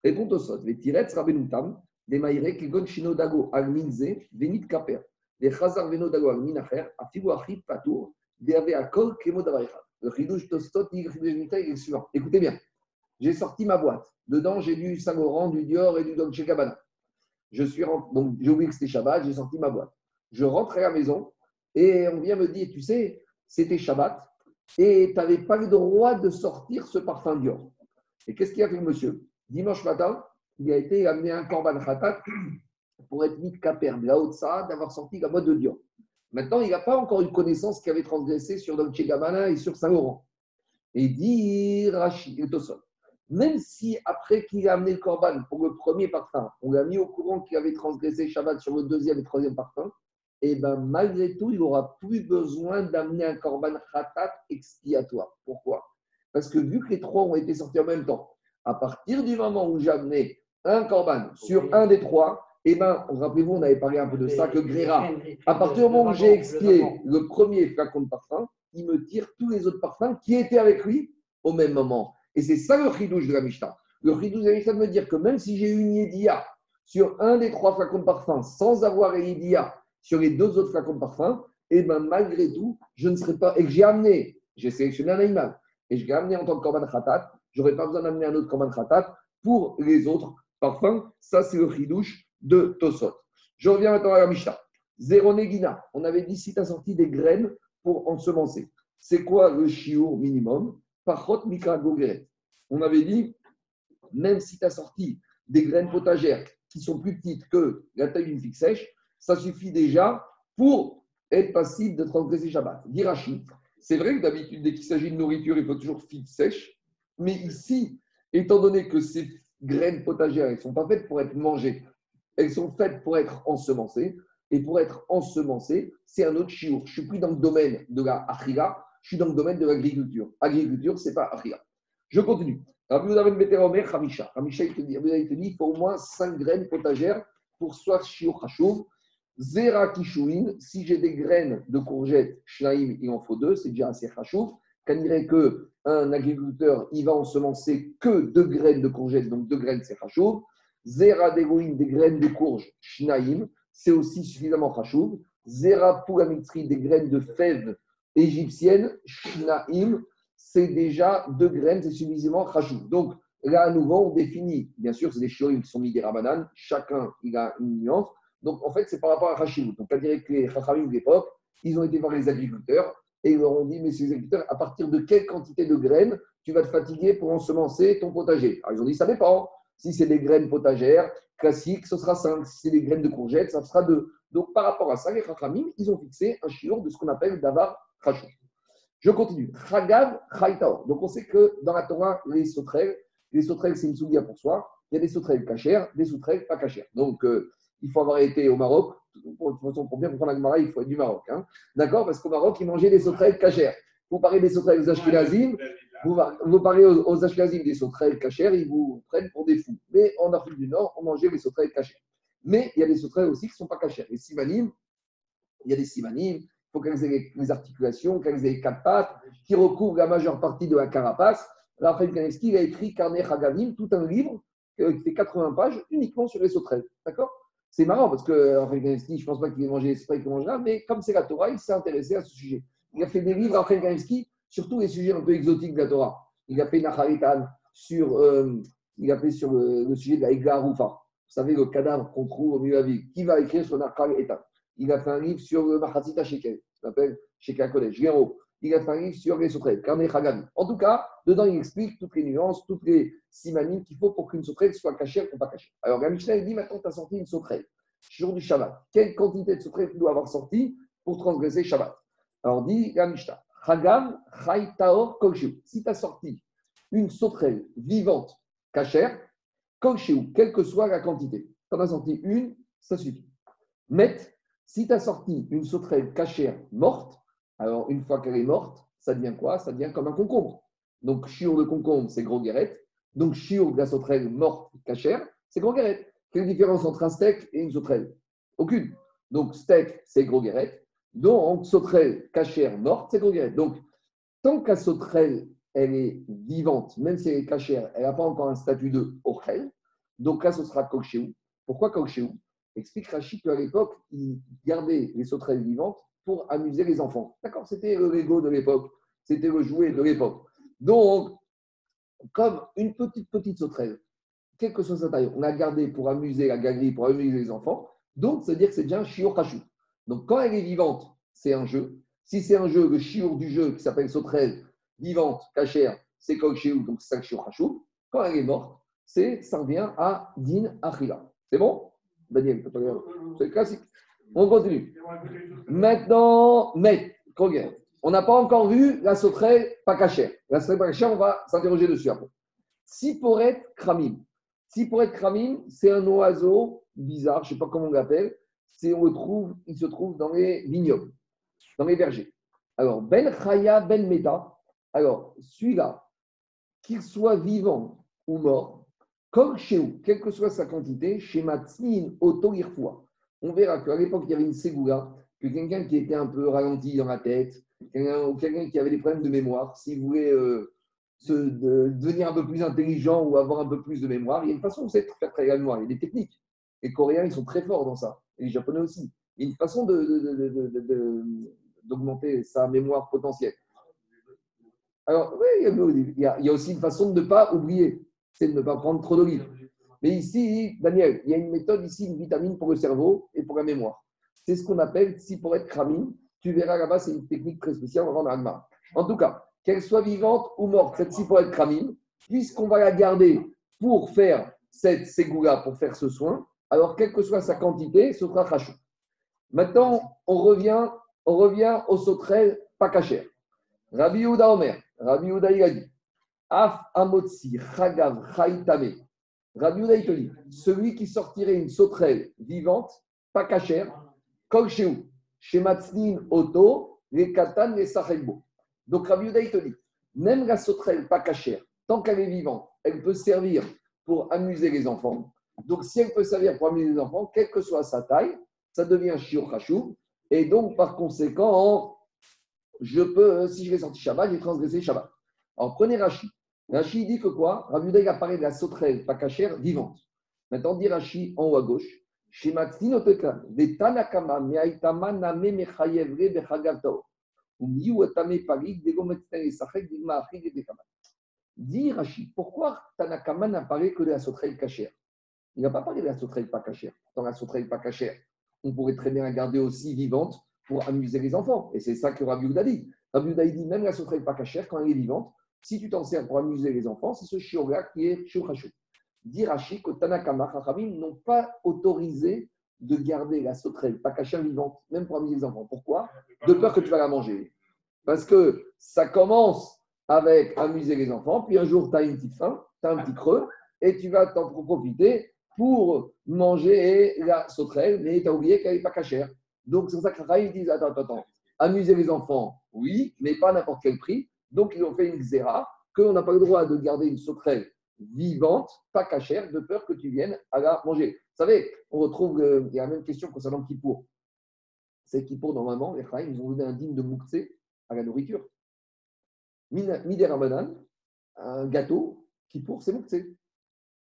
répond Tosot, les tiretz rabenutam, les maïrek, les gon shino dago al minze, venit kaper, les chazar veno dago al minacher, afigu achit patour, des ave akol kemo davarecha. Le chidouche Tosot, il est le suivant. Écoutez bien, j'ai sorti ma boîte. Dedans, j'ai du Saint-Laurent, du Dior et du Dolce Gabbana. Je suis rentré, donc j'ai oublié que c'était Shabbat, j'ai sorti ma boîte. Je rentre à la maison et on vient me dire, tu sais, c'était Shabbat et tu n'avais pas le droit de sortir ce parfum Dior. Et qu'est-ce qu'il a fait le monsieur? Dimanche matin, il a été amené un korban khatat pour être mis de de la haute d'avoir sorti la boîte de Dior. Maintenant, il n'a pas encore une connaissance qu'il avait transgressé sur Dolce Gabbana et sur Saint-Laurent. Et dit Rachid même si après qu'il a amené le korban pour le premier parfum, on l'a mis au courant qu'il avait transgressé Shabbat sur le deuxième et troisième parfum, et ben malgré tout, il n'aura plus besoin d'amener un korban khatat expiatoire. Pourquoi? Parce que vu que les trois ont été sortis en même temps, à partir du moment où amené un korban sur un des trois, et ben rappelez-vous, on avait parlé un peu de ça, que Gréra, à partir du moment où j'ai expié le premier flacon de parfum, il me tire tous les autres parfums qui étaient avec lui au même moment. Et c'est ça le chidouche de la Mishnah. Le chidouche de la Mishnah me dire que même si j'ai eu une Yedia sur un des trois flacons de parfum sans avoir une Yedia sur les deux autres flacons de parfum, et ben malgré tout, je ne serais pas. Et que j'ai amené, j'ai sélectionné un animal, et je l'ai amené en tant que korban khatat, j'aurais pas besoin d'amener un autre korban khatat pour les autres parfums. Ça, c'est le chidouche de Tosot. Je reviens maintenant à la Mishnah. Zéro. On avait dit si tu as sorti des graines pour ensemencer. C'est quoi le chiour minimum? Pachot Mika Gogeret. On avait dit, même si tu as sorti des graines potagères qui sont plus petites que la taille d'une figue sèche, ça suffit déjà pour être passible de transgresser Shabbat. Dirachi, c'est vrai que d'habitude, dès qu'il s'agit de nourriture, il faut toujours figue sèche. Mais ici, étant donné que ces graines potagères, elles ne sont pas faites pour être mangées, elles sont faites pour être ensemencées. Et pour être ensemencé, c'est un autre chiour. Je ne suis plus dans le domaine de la achila, je suis dans le domaine de l'agriculture. Agriculture, ce n'est pas achila. Je continue. Rabbi Yehuda ben Beteromer, Hamisha. Hamisha, il te dit, il faut au moins 5 graines potagères pour soit chiour chachouv. Zera Kishuin, si j'ai des graines de courgettes, Shnaim, il en faut deux, c'est déjà assez Qu'on dirait qu'un agriculteur, il va ensemencer que deux graines de courgettes, donc deux graines, c'est chachouf. Zera Degoin, des graines de courge, Shnaim, c'est aussi suffisamment chachouf. Zera Pougamitri, des graines de fèves égyptiennes, Shnaim, c'est déjà deux graines, c'est suffisamment chachouf. Donc, Là, à nouveau, on définit, bien sûr, c'est des chiorim qui sont mis des rabananes, chacun il a une nuance. Donc, en fait, c'est par rapport à Hashimut. Donc, on dirait que les Chachamim de l'époque, ils ont été voir les agriculteurs et ils leur ont dit, mais ces agriculteurs, à partir de quelle quantité de graines tu vas te fatiguer pour ensemencer ton potager? Alors, ils ont dit, ça dépend. Si c'est des graines potagères classiques, ce sera 5. Si c'est des graines de courgettes, ça sera 2. Donc, par rapport à ça, les Chachamim, ils ont fixé un chiot de ce qu'on appelle Davar Chachou. Je continue. Chagav Chaitaor. Donc, on sait que dans la Torah, les sauterelles, les sauterelles, c'est une soulia pour soi. Il y a des sauterelles cachères, des sauterelles pas cachères. Donc, euh, il faut avoir été au Maroc. Pour, de toute façon, pour bien comprendre il faut être du Maroc. Hein. D'accord Parce qu'au Maroc, ils mangeaient des sauterelles cachères. Vous parlez des sauterelles ashkenazim, vous, vous parlez aux, aux ashkenazim des sauterelles cachères, ils vous prennent pour des fous. Mais en Afrique du Nord, on mangeait les sauterelles cachères. Mais il y a des sauterelles aussi qui ne sont pas cachères. Les simanim, il y a des simanim, il faut qu'elles aient les, articulations, qu'elles aient les quatre pattes, qui recouvrent la majeure partie de la carapace. Raphaël Kanevski, il a écrit Carnet Hagavim, tout un livre euh, qui fait 80 pages uniquement sur les sauterelles. D'accord? C'est marrant parce que je ne pense pas qu'il ait mangé les sauterelles qu'il mangera, mais comme c'est la Torah, il s'est intéressé à ce sujet. Il a fait des livres, Raphaël Kanevski, sur tous les sujets un peu exotiques de la Torah. Il a fait Nacharitan sur, euh, il a fait sur le, sujet de la Egla. Vous savez, le cadavre qu'on trouve au milieu de la ville. Qui va écrire sur Nacharitan Il a fait un livre sur le Machatzita Shekel, s'appelle Shekel Collège, Géraud il a livre sur les sauterelles. En tout cas, dedans, il explique toutes les nuances, toutes les simanimes qu'il faut pour qu'une sauterelle soit cachée ou pas cachée. Alors, la Mishnah, dit maintenant, tu as sorti une sauterelle, jour du Shabbat. Quelle quantité de sauterelle tu dois avoir sorti pour transgresser Shabbat? Alors, dit la Mishnah, Hagam Chaytaor Kolshu. Si tu as sorti une sauterelle vivante, cachère, Kolshu, quelle que soit la quantité, tu en as sorti une, ça suffit. Mais, si tu as sorti une sauterelle cachère morte, alors, une fois qu'elle est morte, ça devient quoi? Ça devient comme un concombre. Donc, chiour de concombre, c'est gros guérette. Donc, chiour de la sauterelle morte cachère, c'est gros guérette. Quelle différence entre un steak et une sauterelle? Aucune. Donc, steak, c'est gros guérette. Donc, sauterelle cachère morte, c'est gros guérette. Donc, tant la sauterelle, elle est vivante, même si elle est cachère, elle n'a pas encore un statut de ochel. Donc là, ce sera kokchéou. Pourquoi kokchéou Explique Rachid qu'à l'époque, il gardait les sauterelles vivantes pour amuser les enfants. D'accord C'était le Lego de l'époque, c'était le jouet de l'époque. Donc, comme une petite, petite sauterelle, quelle que soit sa taille, on l'a gardée pour amuser la galerie, pour amuser les enfants, donc ça veut dire que c'est déjà un chiour kachou. Donc, quand elle est vivante, c'est un jeu. Si c'est un jeu, le chiour du jeu qui s'appelle sauterelle, vivante, cachère, c'est chiour, donc c'est chiour kachou. Quand elle est morte, c'est, ça revient à din achila. C'est bon? Daniel, c'est classique. On continue. Maintenant, mais, on n'a pas encore vu la sauterelle pas cachère. La sauterelle pas on va s'interroger dessus après. Si pour être kramim, c'est un oiseau bizarre, je ne sais pas comment on l'appelle, on le trouve, il se trouve dans les vignobles, dans les vergers. Alors, Ben Chaya Ben Meta, alors celui-là, qu'il soit vivant ou mort, comme chez vous, quelle que soit sa quantité, chez Matzin Auto on verra qu'à l'époque, il y avait une ségoula, que quelqu'un qui était un peu ralenti dans la tête, ou quelqu'un qui avait des problèmes de mémoire, s'il voulait euh, devenir un peu plus intelligent ou avoir un peu plus de mémoire, il y a une façon de faire travailler la il y a des techniques. Les Coréens, ils sont très forts dans ça, et les Japonais aussi. Il y a une façon d'augmenter sa mémoire potentielle. Alors, oui, il y, a, il y a aussi une façon de ne pas oublier, c'est de ne pas prendre trop d'olives. Mais ici, Daniel, il y a une méthode ici, une vitamine pour le cerveau et pour la mémoire. C'est ce qu'on appelle si pour être cramine. Tu verras là-bas, c'est une technique très spéciale, on va en En tout cas, qu'elle soit vivante ou morte, cette si cramine, puisqu'on va la garder pour faire cette ségoula, pour faire ce soin, alors quelle que soit sa quantité, ce sera rachou. Maintenant, on revient, on revient au sauterelle pas cachère. Rabbi Ouda Omer, Rabbi Ouda Af amotsi chagav chaitame Rabbi Uda, te dit, celui qui sortirait une sauterelle vivante, pas cachère, comme chez vous, chez Matznin Oto, les Katan, les Sachelbo. Donc Rabbi Uda, te dit, même la sauterelle pas cachère, tant qu'elle est vivante, elle peut servir pour amuser les enfants. Donc si elle peut servir pour amuser les enfants, quelle que soit sa taille, ça devient Shiur Khashou. Et donc, par conséquent, je peux, si je vais sortir Shabbat, j'ai transgressé Shabbat. Alors, prenez Rashi. Rashi dit que quoi? Rabbi Uday a de la sauterelle pas cachère vivante. Maintenant, dit Rashi en haut à gauche. Des Tanakama, pourquoi Tanakama n'a parlé que de la sauterelle cachère? Il n'a pas parlé de la sauterelle pas cachère. Dans la sauterelle pas cachère, on pourrait très bien la garder aussi vivante pour amuser les enfants. Et c'est ça que Rabbi Uda dit. Rabbi dit, même la sauterelle pas cachère, quand elle est vivante, si tu t'en sers pour amuser les enfants, c'est ce shiora qui est shurachou. Dit Rashi que Tanakama, Chachamim n'ont pas autorisé de garder la sauterelle pas cachère vivante, même pour amuser les enfants. Pourquoi? De peur que tu vas la manger. Parce que ça commence avec amuser les enfants, puis un jour, tu as une petite faim, tu as un petit creux, et tu vas t'en profiter pour manger la sauterelle, mais tu as oublié qu'elle n'est pas cachère. Donc, c'est pour ça que Raï disent Attends, attends, attends, amuser les enfants, oui, mais pas à n'importe quel prix. Donc, ils ont fait une xéra qu'on n'a pas le droit de garder une sauterelle vivante, pas cachère, de peur que tu viennes à la manger. Vous savez, on retrouve, il y a la même question concernant Kippour. C'est Kippour, normalement, les Raï, ils ont donné un dîme de Mouktsé à la nourriture. Mider Ramadan, un gâteau, Kippour, c'est Mouktsé.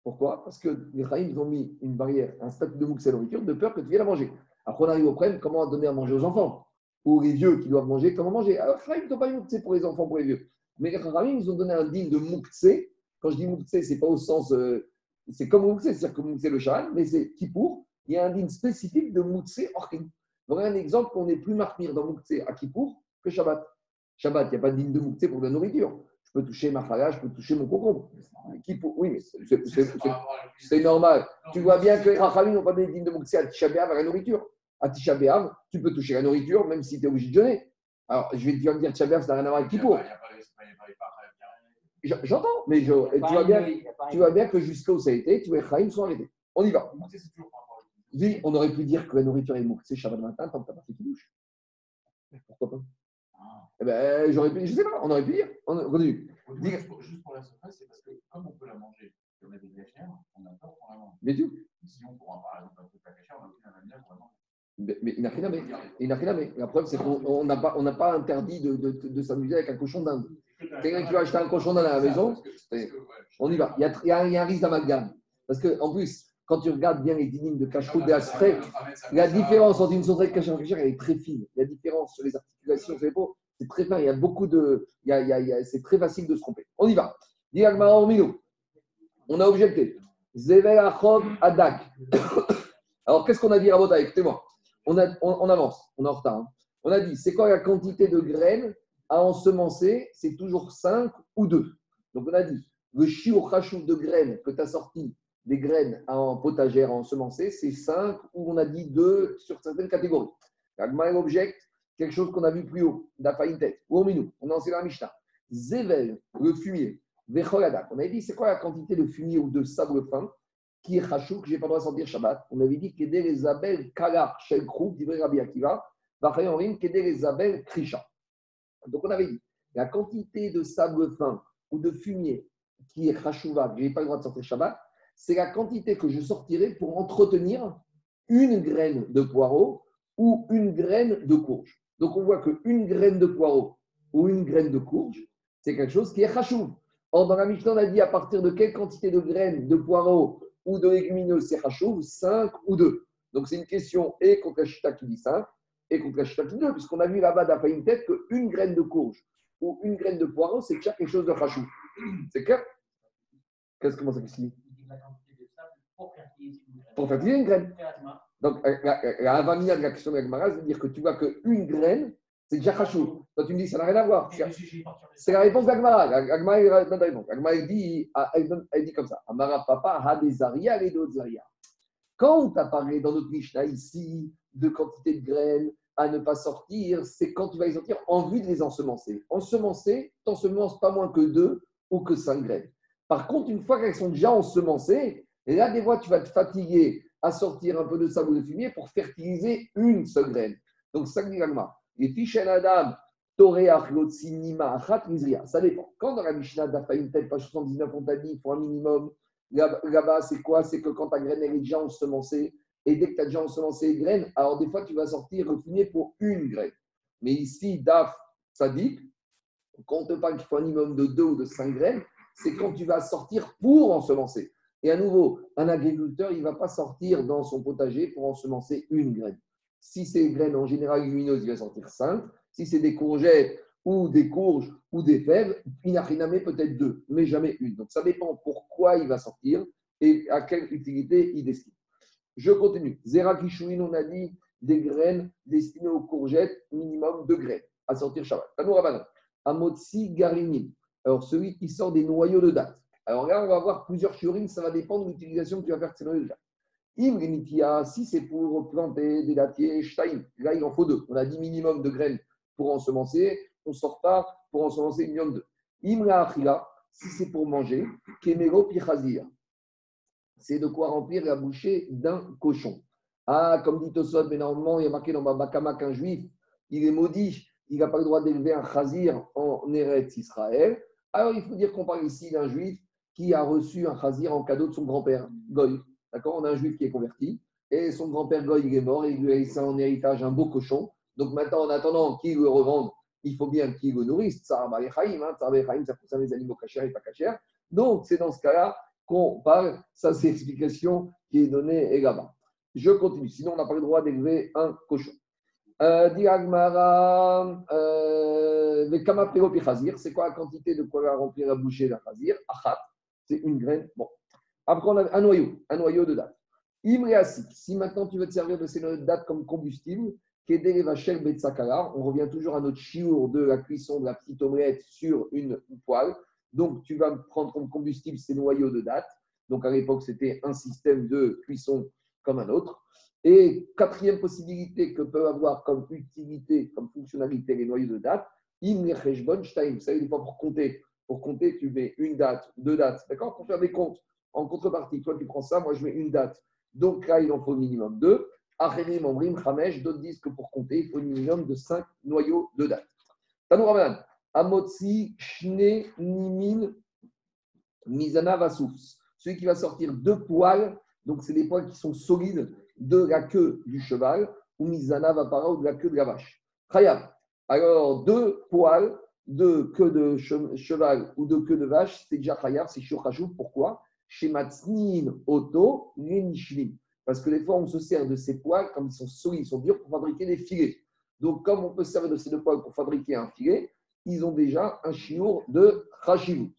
Pourquoi? Parce que les Raïm ont mis une barrière, un statut de Mouktsé à la nourriture, de peur que tu viennes à manger. Après, on arrive au problème, comment donner à manger aux enfants? Ou les vieux qui doivent manger, comment manger? Alors, Raïm n'ont pas Mouktsé pour les enfants, pour les vieux. Mais les Raïm, ils ont donné un digne de Mouktsé. Quand je dis Mouktsé, ce n'est pas au sens. Euh, c'est comme Mouktsé, c'est-à-dire que Mouktsé le Charan, mais c'est Kippour. Il y a un digne spécifique de Mouktsé Orkin. Donc, un exemple qu'on est plus marmire dans Mouktsé à Kippour que Shabbat. Shabbat, il n'y a pas de digne de Mouktsé pour de la nourriture. Je peux toucher ma challah, je peux toucher mon concombre. Kippour, oui, mais c'est normal. Tu vois bien que les Rachamim n'ont pas donné digne de Mouktsé à Tisha B'Av à la nourriture. À Tisha B'Av, tu peux toucher la nourriture même si tu es obligé de jeûner. Alors, je vais te dire Tisha B'Av, ça n'a rien à voir avec Kippour. J'entends, mais je, tu, vois bien, tu vois bien que jusqu'où ça a été, tu vois, les Chaim sont arrêtés. On y va. Oui, on aurait pu dire que la nourriture est Mouktsé Shabbat matin tant que tu n'as pas fait qui douche. Pourquoi pas? Eh ben, j'aurais pu, je sais pas, on aurait pu dire. On continue. Juste pour, juste pour la surface, c'est parce que comme on peut la manger, on a des gâchères, on a peur qu'on la mange. Mais tout. Si on prend par exemple un truc à cachère, on a aucun avenir pour la manger. Mais, mais il n'a rien à mettre. Il n'a rien à mettre. La preuve, c'est qu'on n'a pas, on pas interdit de, de, de, de s'amuser avec un cochon d'Inde. Quelqu'un qui va acheter un cochon d'Inde à la maison, on y va. Il y a, il y a, il y a un risque d'amalgame. Parce qu'en plus, quand tu regardes bien les dynimes de cache-route des aspects, la différence entre une sauterelle cachée et une elle est très fine. La différence sur les articulations, c'est pas c'est très fin. Il y a beaucoup de. Il y a, il y a, c'est très facile de se tromper. On y va. On a objecté. Zevel Adak. Alors, qu'est-ce qu'on a dit à votre Écoutez-moi. On, avance. On est en retard. Hein. On a dit c'est quoi la quantité de graines à ensemencer? C'est toujours 5 ou 2. Donc, on a dit le rachou de graines que tu as sorti des graines en potagère à ensemencer, c'est 5 ou on a dit 2 sur certaines catégories. L'Agma objecte quelque chose qu'on a vu plus haut, tête, ou Minou, on a enseigné la Mishnah. Zevel, le fumier, Vecholadak. On avait dit, c'est quoi la quantité de fumier ou de sable fin? Qui est que je n'ai pas le droit de sentir Shabbat On avait dit qu'aider les abel kala shel krou, dit Rabbi Akiva, Vachayorim, qu'aider les abel krisha. Donc on avait dit, la quantité de sable fin ou de fumier qui est chachouva, que je n'ai pas le droit de sortir Shabbat, c'est la quantité que je sortirai pour entretenir une graine de poireau ou une graine de courge. Donc on voit qu'une graine de poireau ou une graine de courge, c'est quelque chose qui est chachou. Or, dans la Mishnah, on a dit à partir de quelle quantité de graines de poireau ou de légumineuses c'est chachou 5 ou 2. Donc c'est une question et contre la qui dit 5 et contre la qui dit 2, puisqu'on a vu là-bas d'après une tête qu'une graine de courge ou une graine de poireau, c'est déjà quelque chose de chachou. C'est clair? Qu'est-ce que ça signifie Pour fertiliser une graine. Donc, la avamina de la question de l'Agmara, c'est dire que tu vois qu'une graine, c'est déjà chachou. Toi, tu me dis, ça n'a rien à voir. C'est la réponse d'Agmara. L'Agmara dit, elle dit comme ça Amara papa, ha des zaria, les d'autres zaria. Quand on t'a parlé dans notre Mishnah ici de quantité de graines à ne pas sortir, c'est quand tu vas les sortir en vue de les ensemencer. Ensemencer, tu n'ensemences pas moins que deux ou que cinq graines. Par contre, une fois qu'elles sont déjà ensemencées, là, des fois, tu vas te fatiguer à sortir un peu de sable ou de fumier pour fertiliser une seule graine. Donc, ça dit Les fiches Adam, ça dépend. Quand dans la Mishnah telle page 79, on t'a dit qu'il faut un minimum, là-bas, c'est quoi? C'est que quand ta graine est déjà ensemencée Et dès que tu as déjà ensemencé les graines, alors des fois, tu vas sortir le fumier pour une graine. Mais ici, DAF, Sadik, quand on te parle qu'il faut un minimum de deux ou de cinq graines, c'est quand tu vas sortir pour ensemencer. Et à nouveau, un agriculteur, il ne va pas sortir dans son potager pour ensemencer une graine. Si c'est des graines en général lumineuses, il va sortir cinq. Si c'est des courgettes ou des courges ou des fèves, mettre, peut-être deux, mais jamais une. Donc ça dépend pourquoi il va sortir et à quelle utilité il destine. Je continue. Zera Kishouin, on a dit des graines destinées aux courgettes, minimum deux graines à sortir Shabbat. Tanourabanan. Amotsi Garini. Alors celui qui sort des noyaux de date. Alors là, on va avoir plusieurs shiurim, ça va dépendre de l'utilisation que tu vas faire de ces noyaux de date. Imrinitia, si c'est pour planter des dattiers, shtaim, là il en faut deux. On a dit minimum de graines pour ensemencer, on sort pas pour ensemencer une million de. Imra si c'est pour manger, kemero pichazir, c'est de quoi remplir la bouchée d'un cochon. Ah, comme dit Tosot, mais normalement, il y a marqué dans Babakama qu'un juif, il est maudit, il n'a pas le droit d'élever un chazir en Eretz Israël. Alors, il faut dire qu'on parle ici d'un juif qui a reçu un chazir en cadeau de son grand-père, Goy. D'accord? On a un juif qui est converti, et son grand-père Goy, est mort, et il lui a laissé en héritage un beau cochon. Donc maintenant, en attendant qu'il le revende, il faut bien qu'il le nourrisse. Tsar Chaim, hein, ça concerne les animaux cachers et pas cachers. Donc, c'est dans ce cas-là qu'on parle. Ça, c'est l'explication qui est donnée là-bas. Je continue. Sinon, on n'a pas le droit d'élever un cochon. Euh, Diagmara, euh, c'est quoi la quantité de quoi remplir la bouchée d'un chazir? Achat, c'est une graine. Bon. Après, on a un noyau, un noyau de date. Imreasik, si maintenant tu veux te servir de ces noyaux de date comme combustible, on revient toujours à notre chiour de la cuisson de la petite omelette sur une poêle. Donc, tu vas prendre comme combustible ces noyaux de date. Donc, à l'époque, c'était un système de cuisson comme un autre. Et quatrième possibilité que peuvent avoir comme utilité, comme fonctionnalité les noyaux de date, Vous savez, des fois pour compter, pour compter, tu mets une date, deux dates, d'accord? Pour faire des comptes. En contrepartie, toi, tu prends ça, moi, je mets une date. Donc là, il en faut au minimum deux. Achenim, Omrim, Khamesh, d'autres disent que pour compter, il faut un minimum de cinq noyaux de date. Tanouraman, Amotsi, Shne, Nimin, Mizana, Vasoufs. Celui qui va sortir deux poils, donc c'est des poils qui sont solides de la queue du cheval, ou Mizana, Vapara, ou de la queue de la vache. Khayab. Alors, deux poils de queue de cheval ou de queue de vache, c'est déjà Khayab, c'est Shurchashou. Pourquoi? Chez Matznin, Oto, Nenishlim. Parce que des fois, on se sert de ces poils, comme ils sont solides, ils sont durs, pour fabriquer des filets. Donc, comme on peut se servir de ces deux poils pour fabriquer un filet, ils ont déjà un chiour de Khashivut.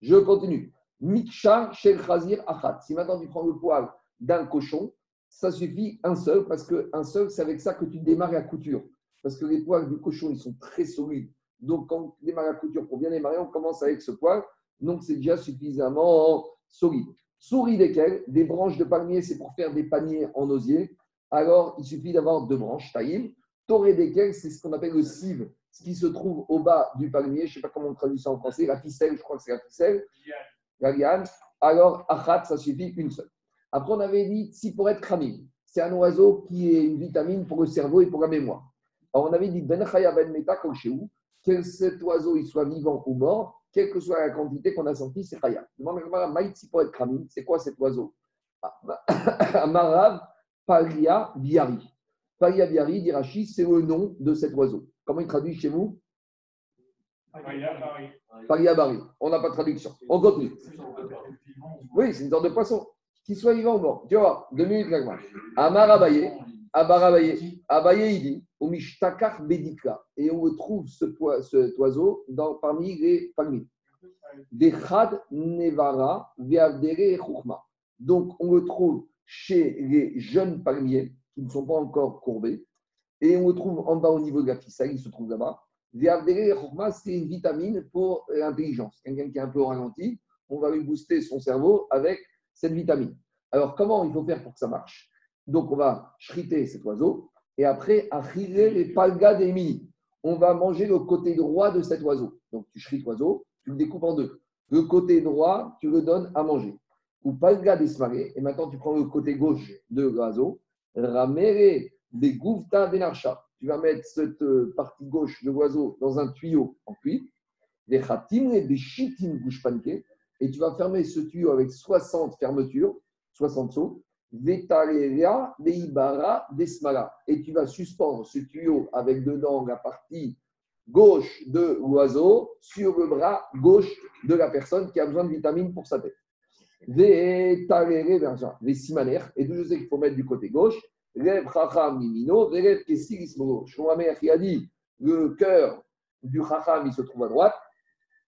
Je continue. Miksha shel chazir achat. Si maintenant tu prends le poil d'un cochon, ça suffit un seul, parce qu'un seul, c'est avec ça que tu démarres la couture. Parce que les poils du cochon, ils sont très solides. Donc, quand tu démarres la couture pour bien démarrer, on commence avec ce poil. Donc, c'est déjà suffisamment solide. Souris desquelles Des branches de palmier, c'est pour faire des paniers en osier. Alors, il suffit d'avoir deux branches, taïm. Toré desquelles, c'est ce qu'on appelle le cive, ce qui se trouve au bas du palmier. Je ne sais pas comment on traduit ça en français. La ficelle, je crois que c'est la ficelle. La liane. Alors, achat, ça suffit une seule. Après, on avait dit si pour être kramim. C'est un oiseau qui est une vitamine pour le cerveau et pour la mémoire. Alors, on avait dit ben chaya ben meta que cet oiseau il soit vivant ou mort, quelle que soit la quantité qu'on a sortie, c'est. Demande Kramim, c'est quoi cet oiseau? Amarav Paria Biari. Paria Biari, dit Rachid, c'est le nom de cet oiseau. Comment il traduit chez vous? Paria Bari. On n'a pas de traduction. On continue. Oui, c'est une sorte de poisson. Qu'il soit vivant ou mort. Tu vois, deux minutes, Amar Abaye, Abaye, Abaye, il dit Bedika. Et on retrouve ce, cet oiseau dans, parmi les palmiers. Dechad Nevara Veavdere Chouchma. Donc, on le trouve chez les jeunes palmiers qui ne sont pas encore courbés. Et on le trouve en bas au niveau de la ficelle, il se trouve là-bas. Veavdere Chouchma, c'est une vitamine pour l'intelligence. Quelqu'un qui est un peu ralenti, on va lui booster son cerveau avec cette vitamine. Alors, comment il faut faire pour que ça marche? Donc, on va shriter cet oiseau et après, achiller les palgas des mini. On va manger le côté droit de cet oiseau. Donc, tu shrites l'oiseau, tu le découpes en deux. Le côté droit, tu le donnes à manger. Ou palga des et maintenant tu prends le côté gauche de l'oiseau. Ramere des gouvta denarcha. Tu vas mettre cette euh, partie gauche de l'oiseau dans un tuyau en cuivre. Des khatim et des chitim et tu vas fermer ce tuyau avec 60 fermetures, 60 seaux, Vetareria Veibara Desmala. Et tu vas suspendre ce tuyau avec dedans la partie gauche de l'oiseau sur le bras gauche de la personne qui a besoin de vitamines pour sa tête. Vetarere Vesimaner. Et d'où je sais qu'il faut mettre du côté gauche. Rev Chacham Mimino, qui le cœur du Chacham, il se trouve à droite,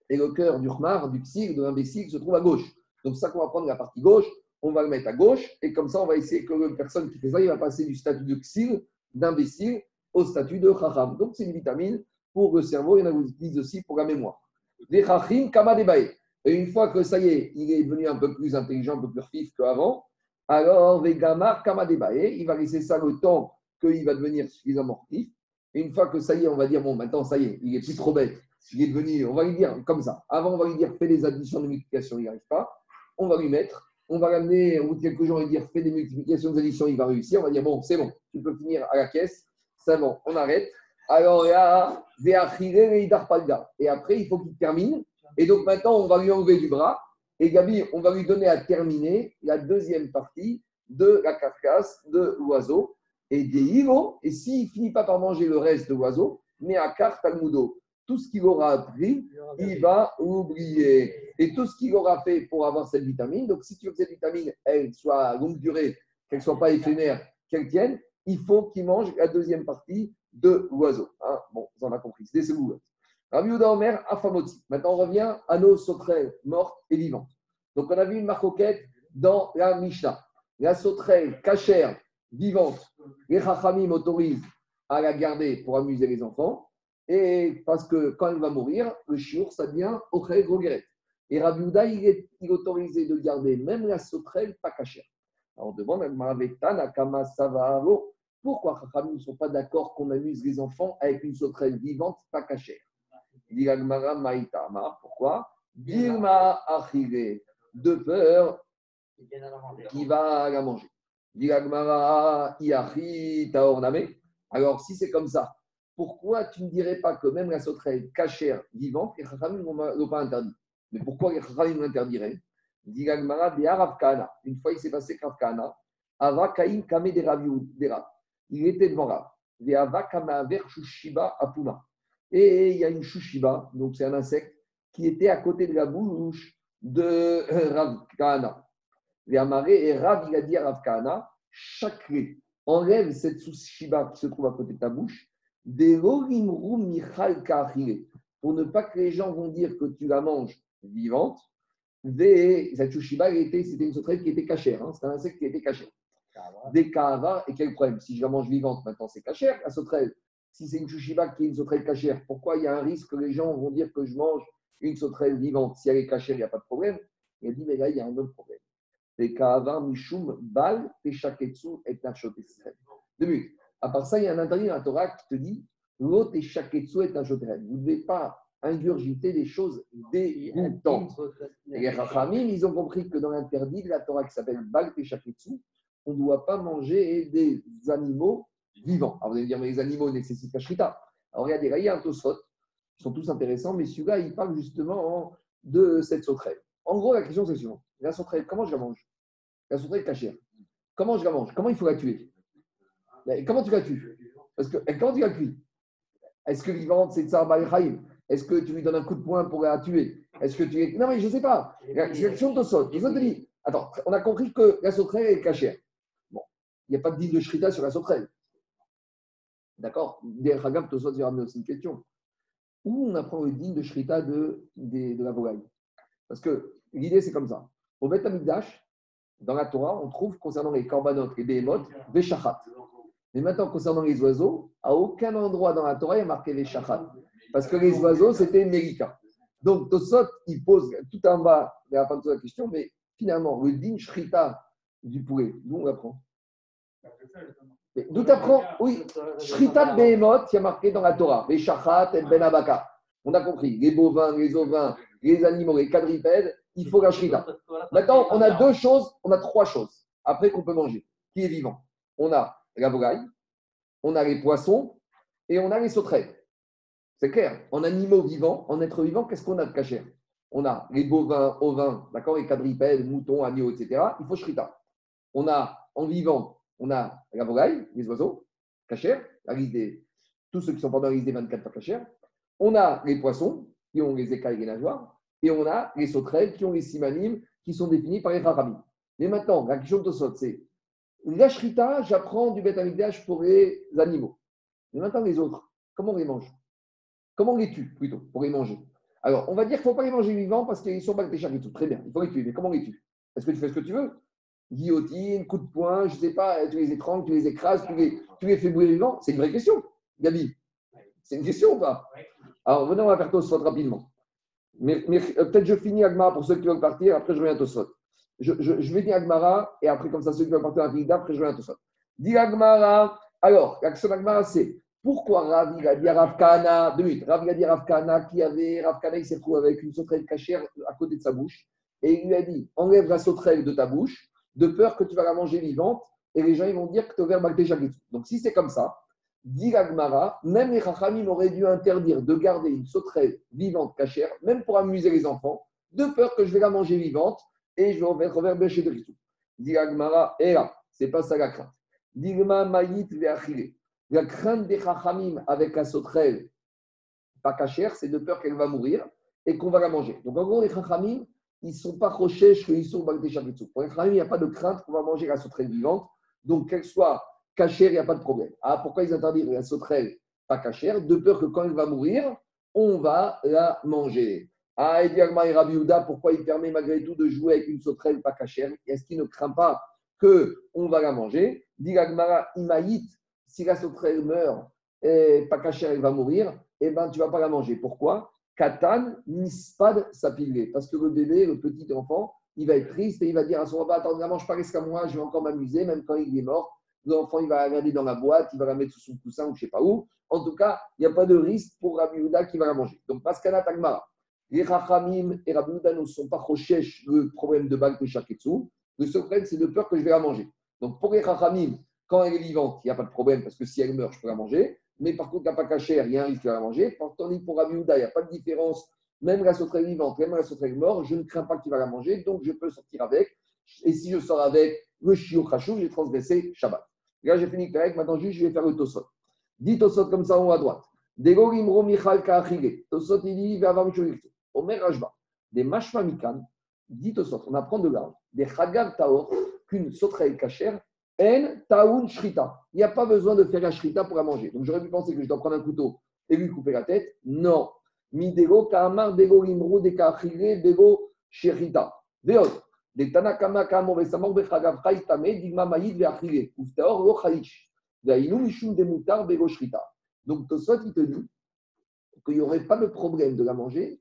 et le cœur du Khmar, du Ksir, de l'imbécile, se trouve à gauche. Donc, ça qu'on va prendre la partie gauche, on va le mettre à gauche, et comme ça, on va essayer que la personne qui fait ça, il va passer du statut de Ksir, d'imbécile, au statut de Chacham. Donc, c'est une vitamine pour le cerveau, il y en a aussi pour la mémoire. Les Chachim, Kamadebae. Et une fois que ça y est, il est devenu un peu plus intelligent, un peu plus vif qu'avant, alors, Vegamar, Kamadebae, il va laisser ça le temps qu'il va devenir suffisamment actif. Et une fois que ça y est, on va dire, bon, maintenant, ça y est, il est plus trop bête. Il est devenu, on va lui dire comme ça. Avant, on va lui dire, fais des additions de multiplication, il n'y arrive pas. On va lui mettre, on va l'amener au bout de quelques jours, lui dire, fais des multiplications, des additions, il va réussir. On va dire, bon, c'est bon, tu peux finir à la caisse. C'est bon, on arrête. Alors là, et après, il faut qu'il termine. Et donc maintenant, on va lui enlever du bras. Et Gabi, on va lui donner à terminer la deuxième partie de la carcasse de l'oiseau et des hivos. Et s'il ne finit pas par manger le reste de l'oiseau, mais à carte tout ce qu'il aura appris, il va oublier. Et tout ce qu'il aura fait pour avoir cette vitamine, donc si tu veux que cette vitamine, elle soit à longue durée, qu'elle ne soit pas éphémère, qu'elle tienne, il faut qu'il mange la deuxième partie de l'oiseau. Hein bon, vous en avez compris, c'est des Rabbi Omer, Afamoti. Maintenant, on revient à nos sauterelles mortes et vivantes. Donc, on a vu une marcoquette dans la Mishnah. La sauterelle cachère vivante, les Chachamim autorisent à la garder pour amuser les enfants. Et parce que quand elle va mourir, le chiour, ça devient Ochel Grogeret. Et Rabbi Uda, il est, autorisé de garder même la sauterelle pas cachère. Alors on demande à Kama Savaro, pourquoi les ne sont pas d'accord qu'on amuse les enfants avec une sauterelle vivante pas cachère? Dit pourquoi? Dilma Achire, de peur qui va la manger. Dit Iachi. Alors si c'est comme ça, pourquoi tu ne dirais pas que même la sauterelle cachère vivante, les Chachamim ne l'ont pas interdit? Mais pourquoi les Chachamim l'interdiraient? Dit Une fois, il s'est passé Kana. Ava Kaim Kame de Il était devant Rav. Ava Kamaver Apuma. Et il y a une Shushiba, donc c'est un insecte, qui était à côté de la bouche de euh, Rav Kana. Et Rav, il a dit à Rav Kana, chaque enlève cette Shushiba qui se trouve à côté de ta bouche pour ne pas que les gens vont dire que tu la manges vivante. Cette chushiba, c'était une sauterelle qui était cachère. Hein, c'était un insecte qui était cachère. Des kava, et quel problème? Si je la mange vivante, maintenant c'est cachère, la sauterelle. Si c'est une chushiba qui est une sauterelle cachère, pourquoi il y a un risque que les gens vont dire que je mange une sauterelle vivante? Si elle est cachère, il n'y a pas de problème. Il a dit, mais là, il y a un autre problème. Des kava, mishum, bal, peshaketsu, et Deux minutes. À part ça, il y a un interdit dans la Torah qui te dit L'autre et shaketsu est un joterel. Vous ne devez pas ingurgiter des choses dégoûtantes. Et les Rachamim, ils ont compris que dans l'interdit de la Torah qui s'appelle Bal et Shaketsu, on ne doit pas manger des animaux vivants. Alors vous allez dire, mais les animaux nécessitent la shrita. Alors il y a un tosfot, ils sont tous intéressants, mais celui-là, il parle justement de cette sauterelle. En gros, la question c'est suivante. La sauterelle, comment je la mange? La sauterelle cachère. Comment je la mange? Comment il faut la tuer? Comment tu la tues Parce que quand tu la cuis, est-ce que vivante, c'est Tsar Est-ce que tu lui donnes un coup de poing pour la tuer? Est-ce que tu es. Non, mais je ne sais pas. L'action te saute. Je te dis, attends, on a compris que la sauterelle est cachère. Bon, il n'y a pas de digne de Shrita sur la sauterelle. D'accord? Des Ragam te saute, ramener aussi une question. Où on apprend le digne de Shrita de, de, la volaille? Parce que l'idée, c'est comme ça. Au Beth dans la Torah, on trouve concernant les korbanot et les behemoths, Veshachat. Mais maintenant, concernant les oiseaux, à aucun endroit dans la Torah, il y a marqué les shachat. Parce que les oiseaux, c'était Mérika. Donc, Tosot, il pose tout en bas de la fin de la question, mais finalement, le din shrita du poulet, d'où on apprend D'où tu apprends Oui, shrita behemoth, il y a marqué dans la Torah, les shachat et ben abaka. On a compris, les bovins, les ovins, les animaux, les quadrupèdes, il faut la shrita. Maintenant, on a deux choses, on a trois choses, après qu'on peut manger, qui est vivant. On a la volaille, on a les poissons et on a les sauterelles. C'est clair. En animaux vivants, en êtres vivants, qu'est-ce qu'on a de cachère On a les bovins, ovins, d'accord, les quadrupèdes, moutons, agneaux, etc. Il faut shrita. On a en vivant, on a la volaille, les oiseaux, cachère, tous ceux qui sont pendant la liste des 24 pas cachères. On a les poissons, qui ont les écailles et les nageoires. Et on a les sauterelles, qui ont les simanim, qui sont définis par les rachamim. Mais maintenant, la question de c'est la shrita, j'apprends du bêta pour les animaux. Mais maintenant, les autres, comment on les mange? Comment on les tue, plutôt, pour les manger? Alors, on va dire qu'il ne faut pas les manger vivants parce qu'ils sont baltéchak et tout. Très bien, il faut les tuer. Mais comment on les tue? Est-ce que tu fais ce que tu veux? Guillotine, coup de poing, je ne sais pas, tu les étrangles, tu les écrases, tu les, fais brûler vivants? C'est une vraie question, Gabi. C'est une question ou pas? Alors, venons, on va faire Tosfot rapidement. Mais, euh, peut-être je finis Agmara pour ceux qui veulent partir, après je reviens à Tosfot. Je, je, vais dire Agmara, et après, comme ça, ceux qui veulent partir à la après je reviens à Tosfot. Dis Agmara. Alors, l'action d'Agmara, c'est pourquoi Rav, il a dit à Rav Kana, deux minutes, Rav, a dit à Rav Kana, qui avait, Rav Kana, il s'est trouvé avec une sauterelle cachère à côté de sa bouche, et il lui a dit enlève la sauterelle de ta bouche, de peur que tu vas la manger vivante, et les gens ils vont dire que tu as ouvert Donc si c'est comme ça, dit Agmara, même les Chachamim auraient dû interdire de garder une sauterelle vivante cachère, même pour amuser les enfants, de peur que je vais la manger vivante et je vais revenir bêcher de. Dit Agmara, et là, c'est pas ça la crainte. Digma mayit ve'achile. La crainte des Chachamim avec la sauterelle pas cachère, c'est de peur qu'elle va mourir et qu'on va la manger. Donc en gros, les Chachamim, ils ne sont pas rochèches qu'ils sont Bagdé Pour les Chachamim, il n'y a pas de crainte qu'on va manger la sauterelle vivante. Donc qu'elle soit cachère, il n'y a pas de problème. Ah, pourquoi ils interdisent la sauterelle pas cachère? De peur que quand elle va mourir, on va la manger. Ah, et Rabbi pourquoi il permet malgré tout de jouer avec une sauterelle pas cachère? Est-ce qu'il ne craint pas qu'on va la manger? Dit Imaït, si la sauterelle meurt et pas cachère, elle va mourir, eh ben, tu vas pas la manger. Pourquoi? Katan, nispad, sapilé. Parce que le bébé, le petit enfant, il va être triste et il va dire à son papa Attends, ne mange pas qu'à moi, je vais encore m'amuser, même quand il est mort. L'enfant, il va la garder dans la boîte, il va la mettre sous son coussin ou je sais pas où. En tout cas, il n'y a pas de risque pour Rabbi Houda qui va la manger. Donc, Paskana Tagmara, les Rachamim et Rabbi ne sont pas rochèches le problème de Baal Shaketsu. Le seul problème, c'est de peur que je vais la manger. Donc, pour les Rachamim, quand elle est vivante, il n'y a pas de problème parce que si elle meurt, je peux la manger. Mais par contre, la pas cachère, il y a un risque de la manger. Tandis pour Rabbi Houda, il n'y a pas de différence. Même la sauterelle vivante, même la sauterelle morte, je ne crains pas qu'il va la manger, donc je peux sortir avec. Et si je sors avec le chiot khashou, j'ai transgressé Shabbat. Là, j'ai fini avec. Maintenant, juste, je vais faire le tosot. Dis tosot comme ça en haut à droite. Tosot, il dit, va Omer Rajba. Des mashma mikan. Dit tosot. On apprend de là. Des chagav taor. Qu'une sauterelle cachère en taoun shrita. Il n'y a pas besoin de faire la shrita pour la manger. Donc j'aurais pu penser que je dois prendre un couteau et lui couper la tête. Non. Midego kamar dego limro de kachile dego shrita. Veot. Des tanakama kamo vesamor bechagav chaitame digma maïd veachile. Uftaor lo chaish. Vainu mishum demutar bego shrita. Donc Tosot il te dit qu'il n'y aurait pas de problème de la manger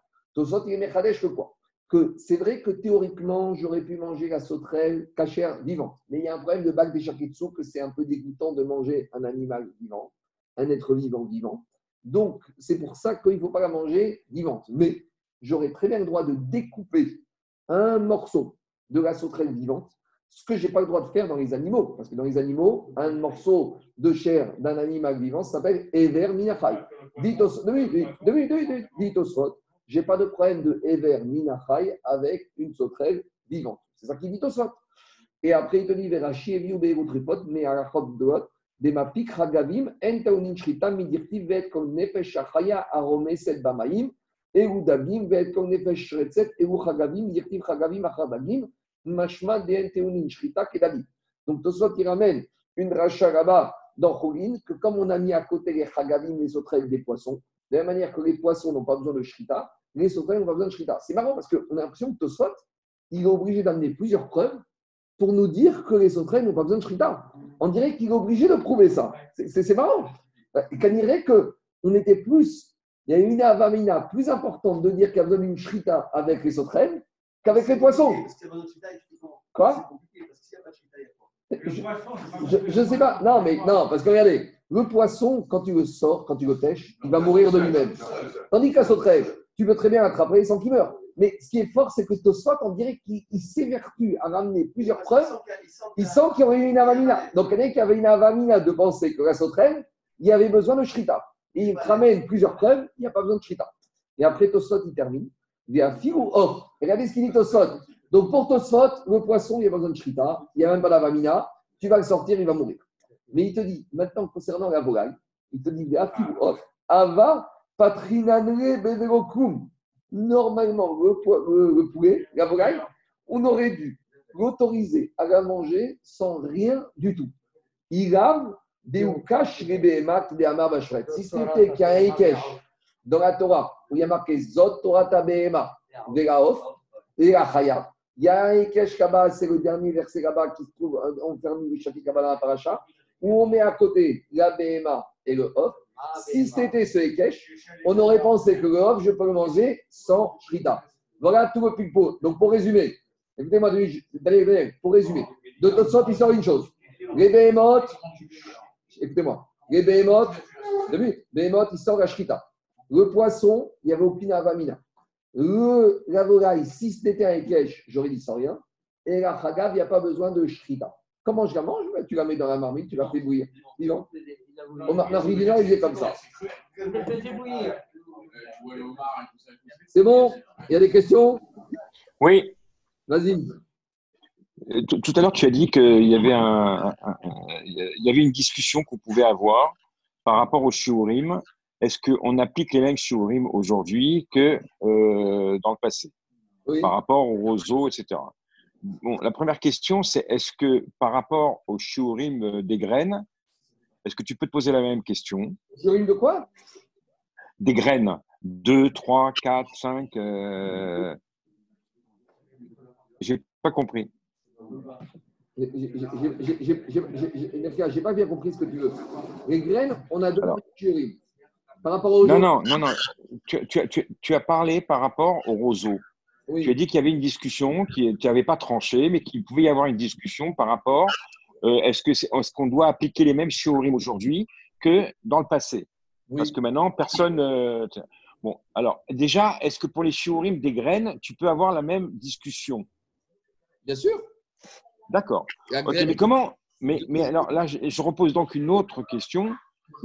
Tosot il est Mechadesh que quoi que c'est vrai que théoriquement, j'aurais pu manger la sauterelle cachère vivante. Mais il y a un problème de bac de shakitsu que c'est un peu dégoûtant de manger un animal vivant, un être vivant vivant. Donc, c'est pour ça qu'il ne faut pas la manger vivante. Mais j'aurais très bien le droit de découper un morceau de la sauterelle vivante, ce que je n'ai pas le droit de faire dans les animaux. Parce que dans les animaux, un morceau de chair d'un animal vivant s'appelle Ever Minachai. Ditos, je n'ai pas de problème de Ever Minachai avec une sauterelle vivante. C'est ça qui dit Tosfot. Et après, il te dit Verachi Eviu Beirutripot, mais à la chod de l'autre, des mapik Hagavim, en taounin shrita midirti vet kom nefesh achaya arome set bamaim, eru dagim vet kom nefesh shretzet, eru Hagavim, midirti Hagavim achadagim, mashma de en taounin shrita kedali. Donc Tosfot, il ramène une racha là-bas dans Choulin, que comme on a mis à côté les Hagavim, les sauterelles des poissons, de la même manière que les poissons n'ont pas besoin de shrita, les sauterelles n'ont pas besoin de shrita. C'est marrant parce qu'on a l'impression que Tosfot, il est obligé d'amener plusieurs preuves pour nous dire que les sauterelles n'ont pas besoin de shrita. On dirait qu'il est obligé de prouver ça. C'est marrant. Qu'on dirait qu'on était plus, il y a une avamina plus importante de dire qu'il y a besoin d'une shrita avec les sauterelles qu'avec les poissons. Quoi? Le poisson, Je ne sais pas. Non, mais non, parce que regardez, le poisson, quand tu le sors, quand tu le pêches, il va mourir de lui-même. Tandis qu'à sauterelle, tu peux très bien l'attraper sans qu'il meure. Mais ce qui est fort, c'est que Tosfot, on dirait qu'il il s'évertue à ramener plusieurs preuves. Il sent qu'il y aurait eu une avamina. Donc, il y en a qui avait une avamina de penser que la sauterelle, il y avait besoin de shrita. Et il ramène plusieurs preuves, il n'y a pas besoin de shrita. Et après, Tosfot, il termine. Il dit ou off. Regardez ce qu'il dit Tosfot. Donc, pour Tosfot, le poisson, il n'y a pas besoin de shrita. Il n'y a même pas d'avamina. Tu vas le sortir, il va mourir. Mais il te dit, maintenant, concernant la volaille, il te dit, off. Ava patrinanre beverokum. Normalement, le, po- le- le poulet, la volaille, on aurait dû l'autoriser à la manger sans rien du tout. Il a des ukash les behemat des amar bashret. Si c'était qu'il y a un ikesh dans la Torah où il y a marqué Zot Torah ta behema de la et la il y a un ikesh là-bas, c'est le dernier verset là-bas qui se trouve, euh, on termine le chapitre la paracha, où on met à côté la behema et le off. Si c'était ce ikesh, on aurait pensé que le off, je peux le manger sans shrita. Voilà tout le pipeau. Donc, pour résumer, écoutez-moi, pour résumer, de toute sorte, il sort une chose. Les behemoths, écoutez-moi, les Denis, behemoths, il sort la shrita. Le poisson, il n'y avait aucune avamina. Le, la volaille, si c'était un ikesh, j'aurais dit sans rien. Et la chagav, il n'y a pas besoin de shrita. Comment je la mange? Ben, Tu la mets dans la marmite, tu la fais bouillir. Vivant. Au Mar- Marc Vidinard, il est comme ça. C'est bon? Il y a des questions? Oui, Vas-y. euh, tout tout à l'heure, tu as dit qu'il y avait, un, un- un- il y avait une discussion qu'on pouvait avoir par rapport au shiurim. Est-ce qu'on applique les mêmes shiurim aujourd'hui que euh, dans le passé Oui. par rapport au roseau, etc. Bon, la première question, c'est est-ce que par rapport au shiurim euh, des graines, est-ce que tu peux te poser la même question une de quoi Des graines, 2, 3, 4, 5. Euh... J'ai pas compris. J'ai- pas bien compris ce que tu veux. Les graines, on a deux shiurim. Par rapport aux Non, non, non, non. Tu, tu as- tu- tu as parlé par rapport au roseau. oui. Tu as dit qu'il y avait une discussion qui n'avait pas tranché, mais qu'il pouvait y avoir une discussion par rapport euh, est-ce qu'on doit appliquer les mêmes shiurim aujourd'hui que dans le passé? Oui. Parce que maintenant, personne. euh, bon, alors déjà, est-ce que pour les shiurim des graines, tu peux avoir la même discussion? Bien sûr. D'accord. Mais comment mais, mais alors là, je, je repose donc une autre question.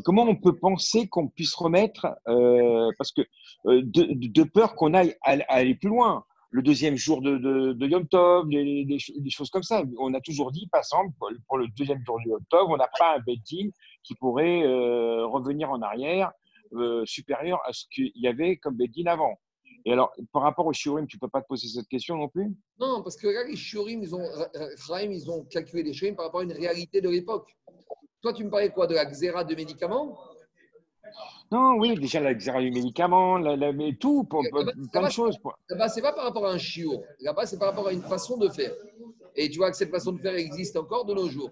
Comment on peut penser qu'on puisse remettre, euh, parce que euh, de, peur qu'on aille à- aller plus loin, le deuxième jour de, de, Yom Tov, des, des ch- des choses comme ça. On a toujours dit, par exemple, pour- le deuxième jour de Yom Tov, on n'a pas un bedding qui pourrait euh, revenir en arrière supérieur à ce qu'il y avait comme bedding avant. Et alors, par rapport au shiurim, tu peux pas te poser cette question non plus? Non, parce que là, les shiurim, ils ont, ils ont calculé les shiurim par rapport à une réalité de l'époque. Toi, tu me parlais quoi De la xéra de médicaments Non, oui, déjà la xéra du médicament, la, la- mais tout, pour- plein de choses. Là-bas, ce n'est pas par rapport à un chiour. Là-bas, c'est par rapport à une façon de faire. Et tu vois que cette façon de faire existe encore de nos jours.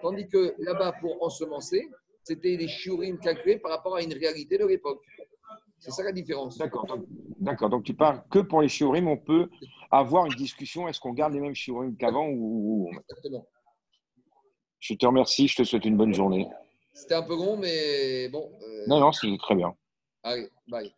Tandis que là-bas, pour ensemencer, c'était des shiurim calculés par rapport à une réalité de l'époque. C'est ça la différence. D'accord. Donc, d'accord. Donc, tu parles que pour les shiurim, on peut avoir une discussion. Est-ce qu'on garde les mêmes shiurim qu'avant ou, ou- Exactement. Je te remercie. Je te souhaite une bonne journée. C'était un peu long, mais bon. euh, Non, non, c'est très bien. Allez, bye.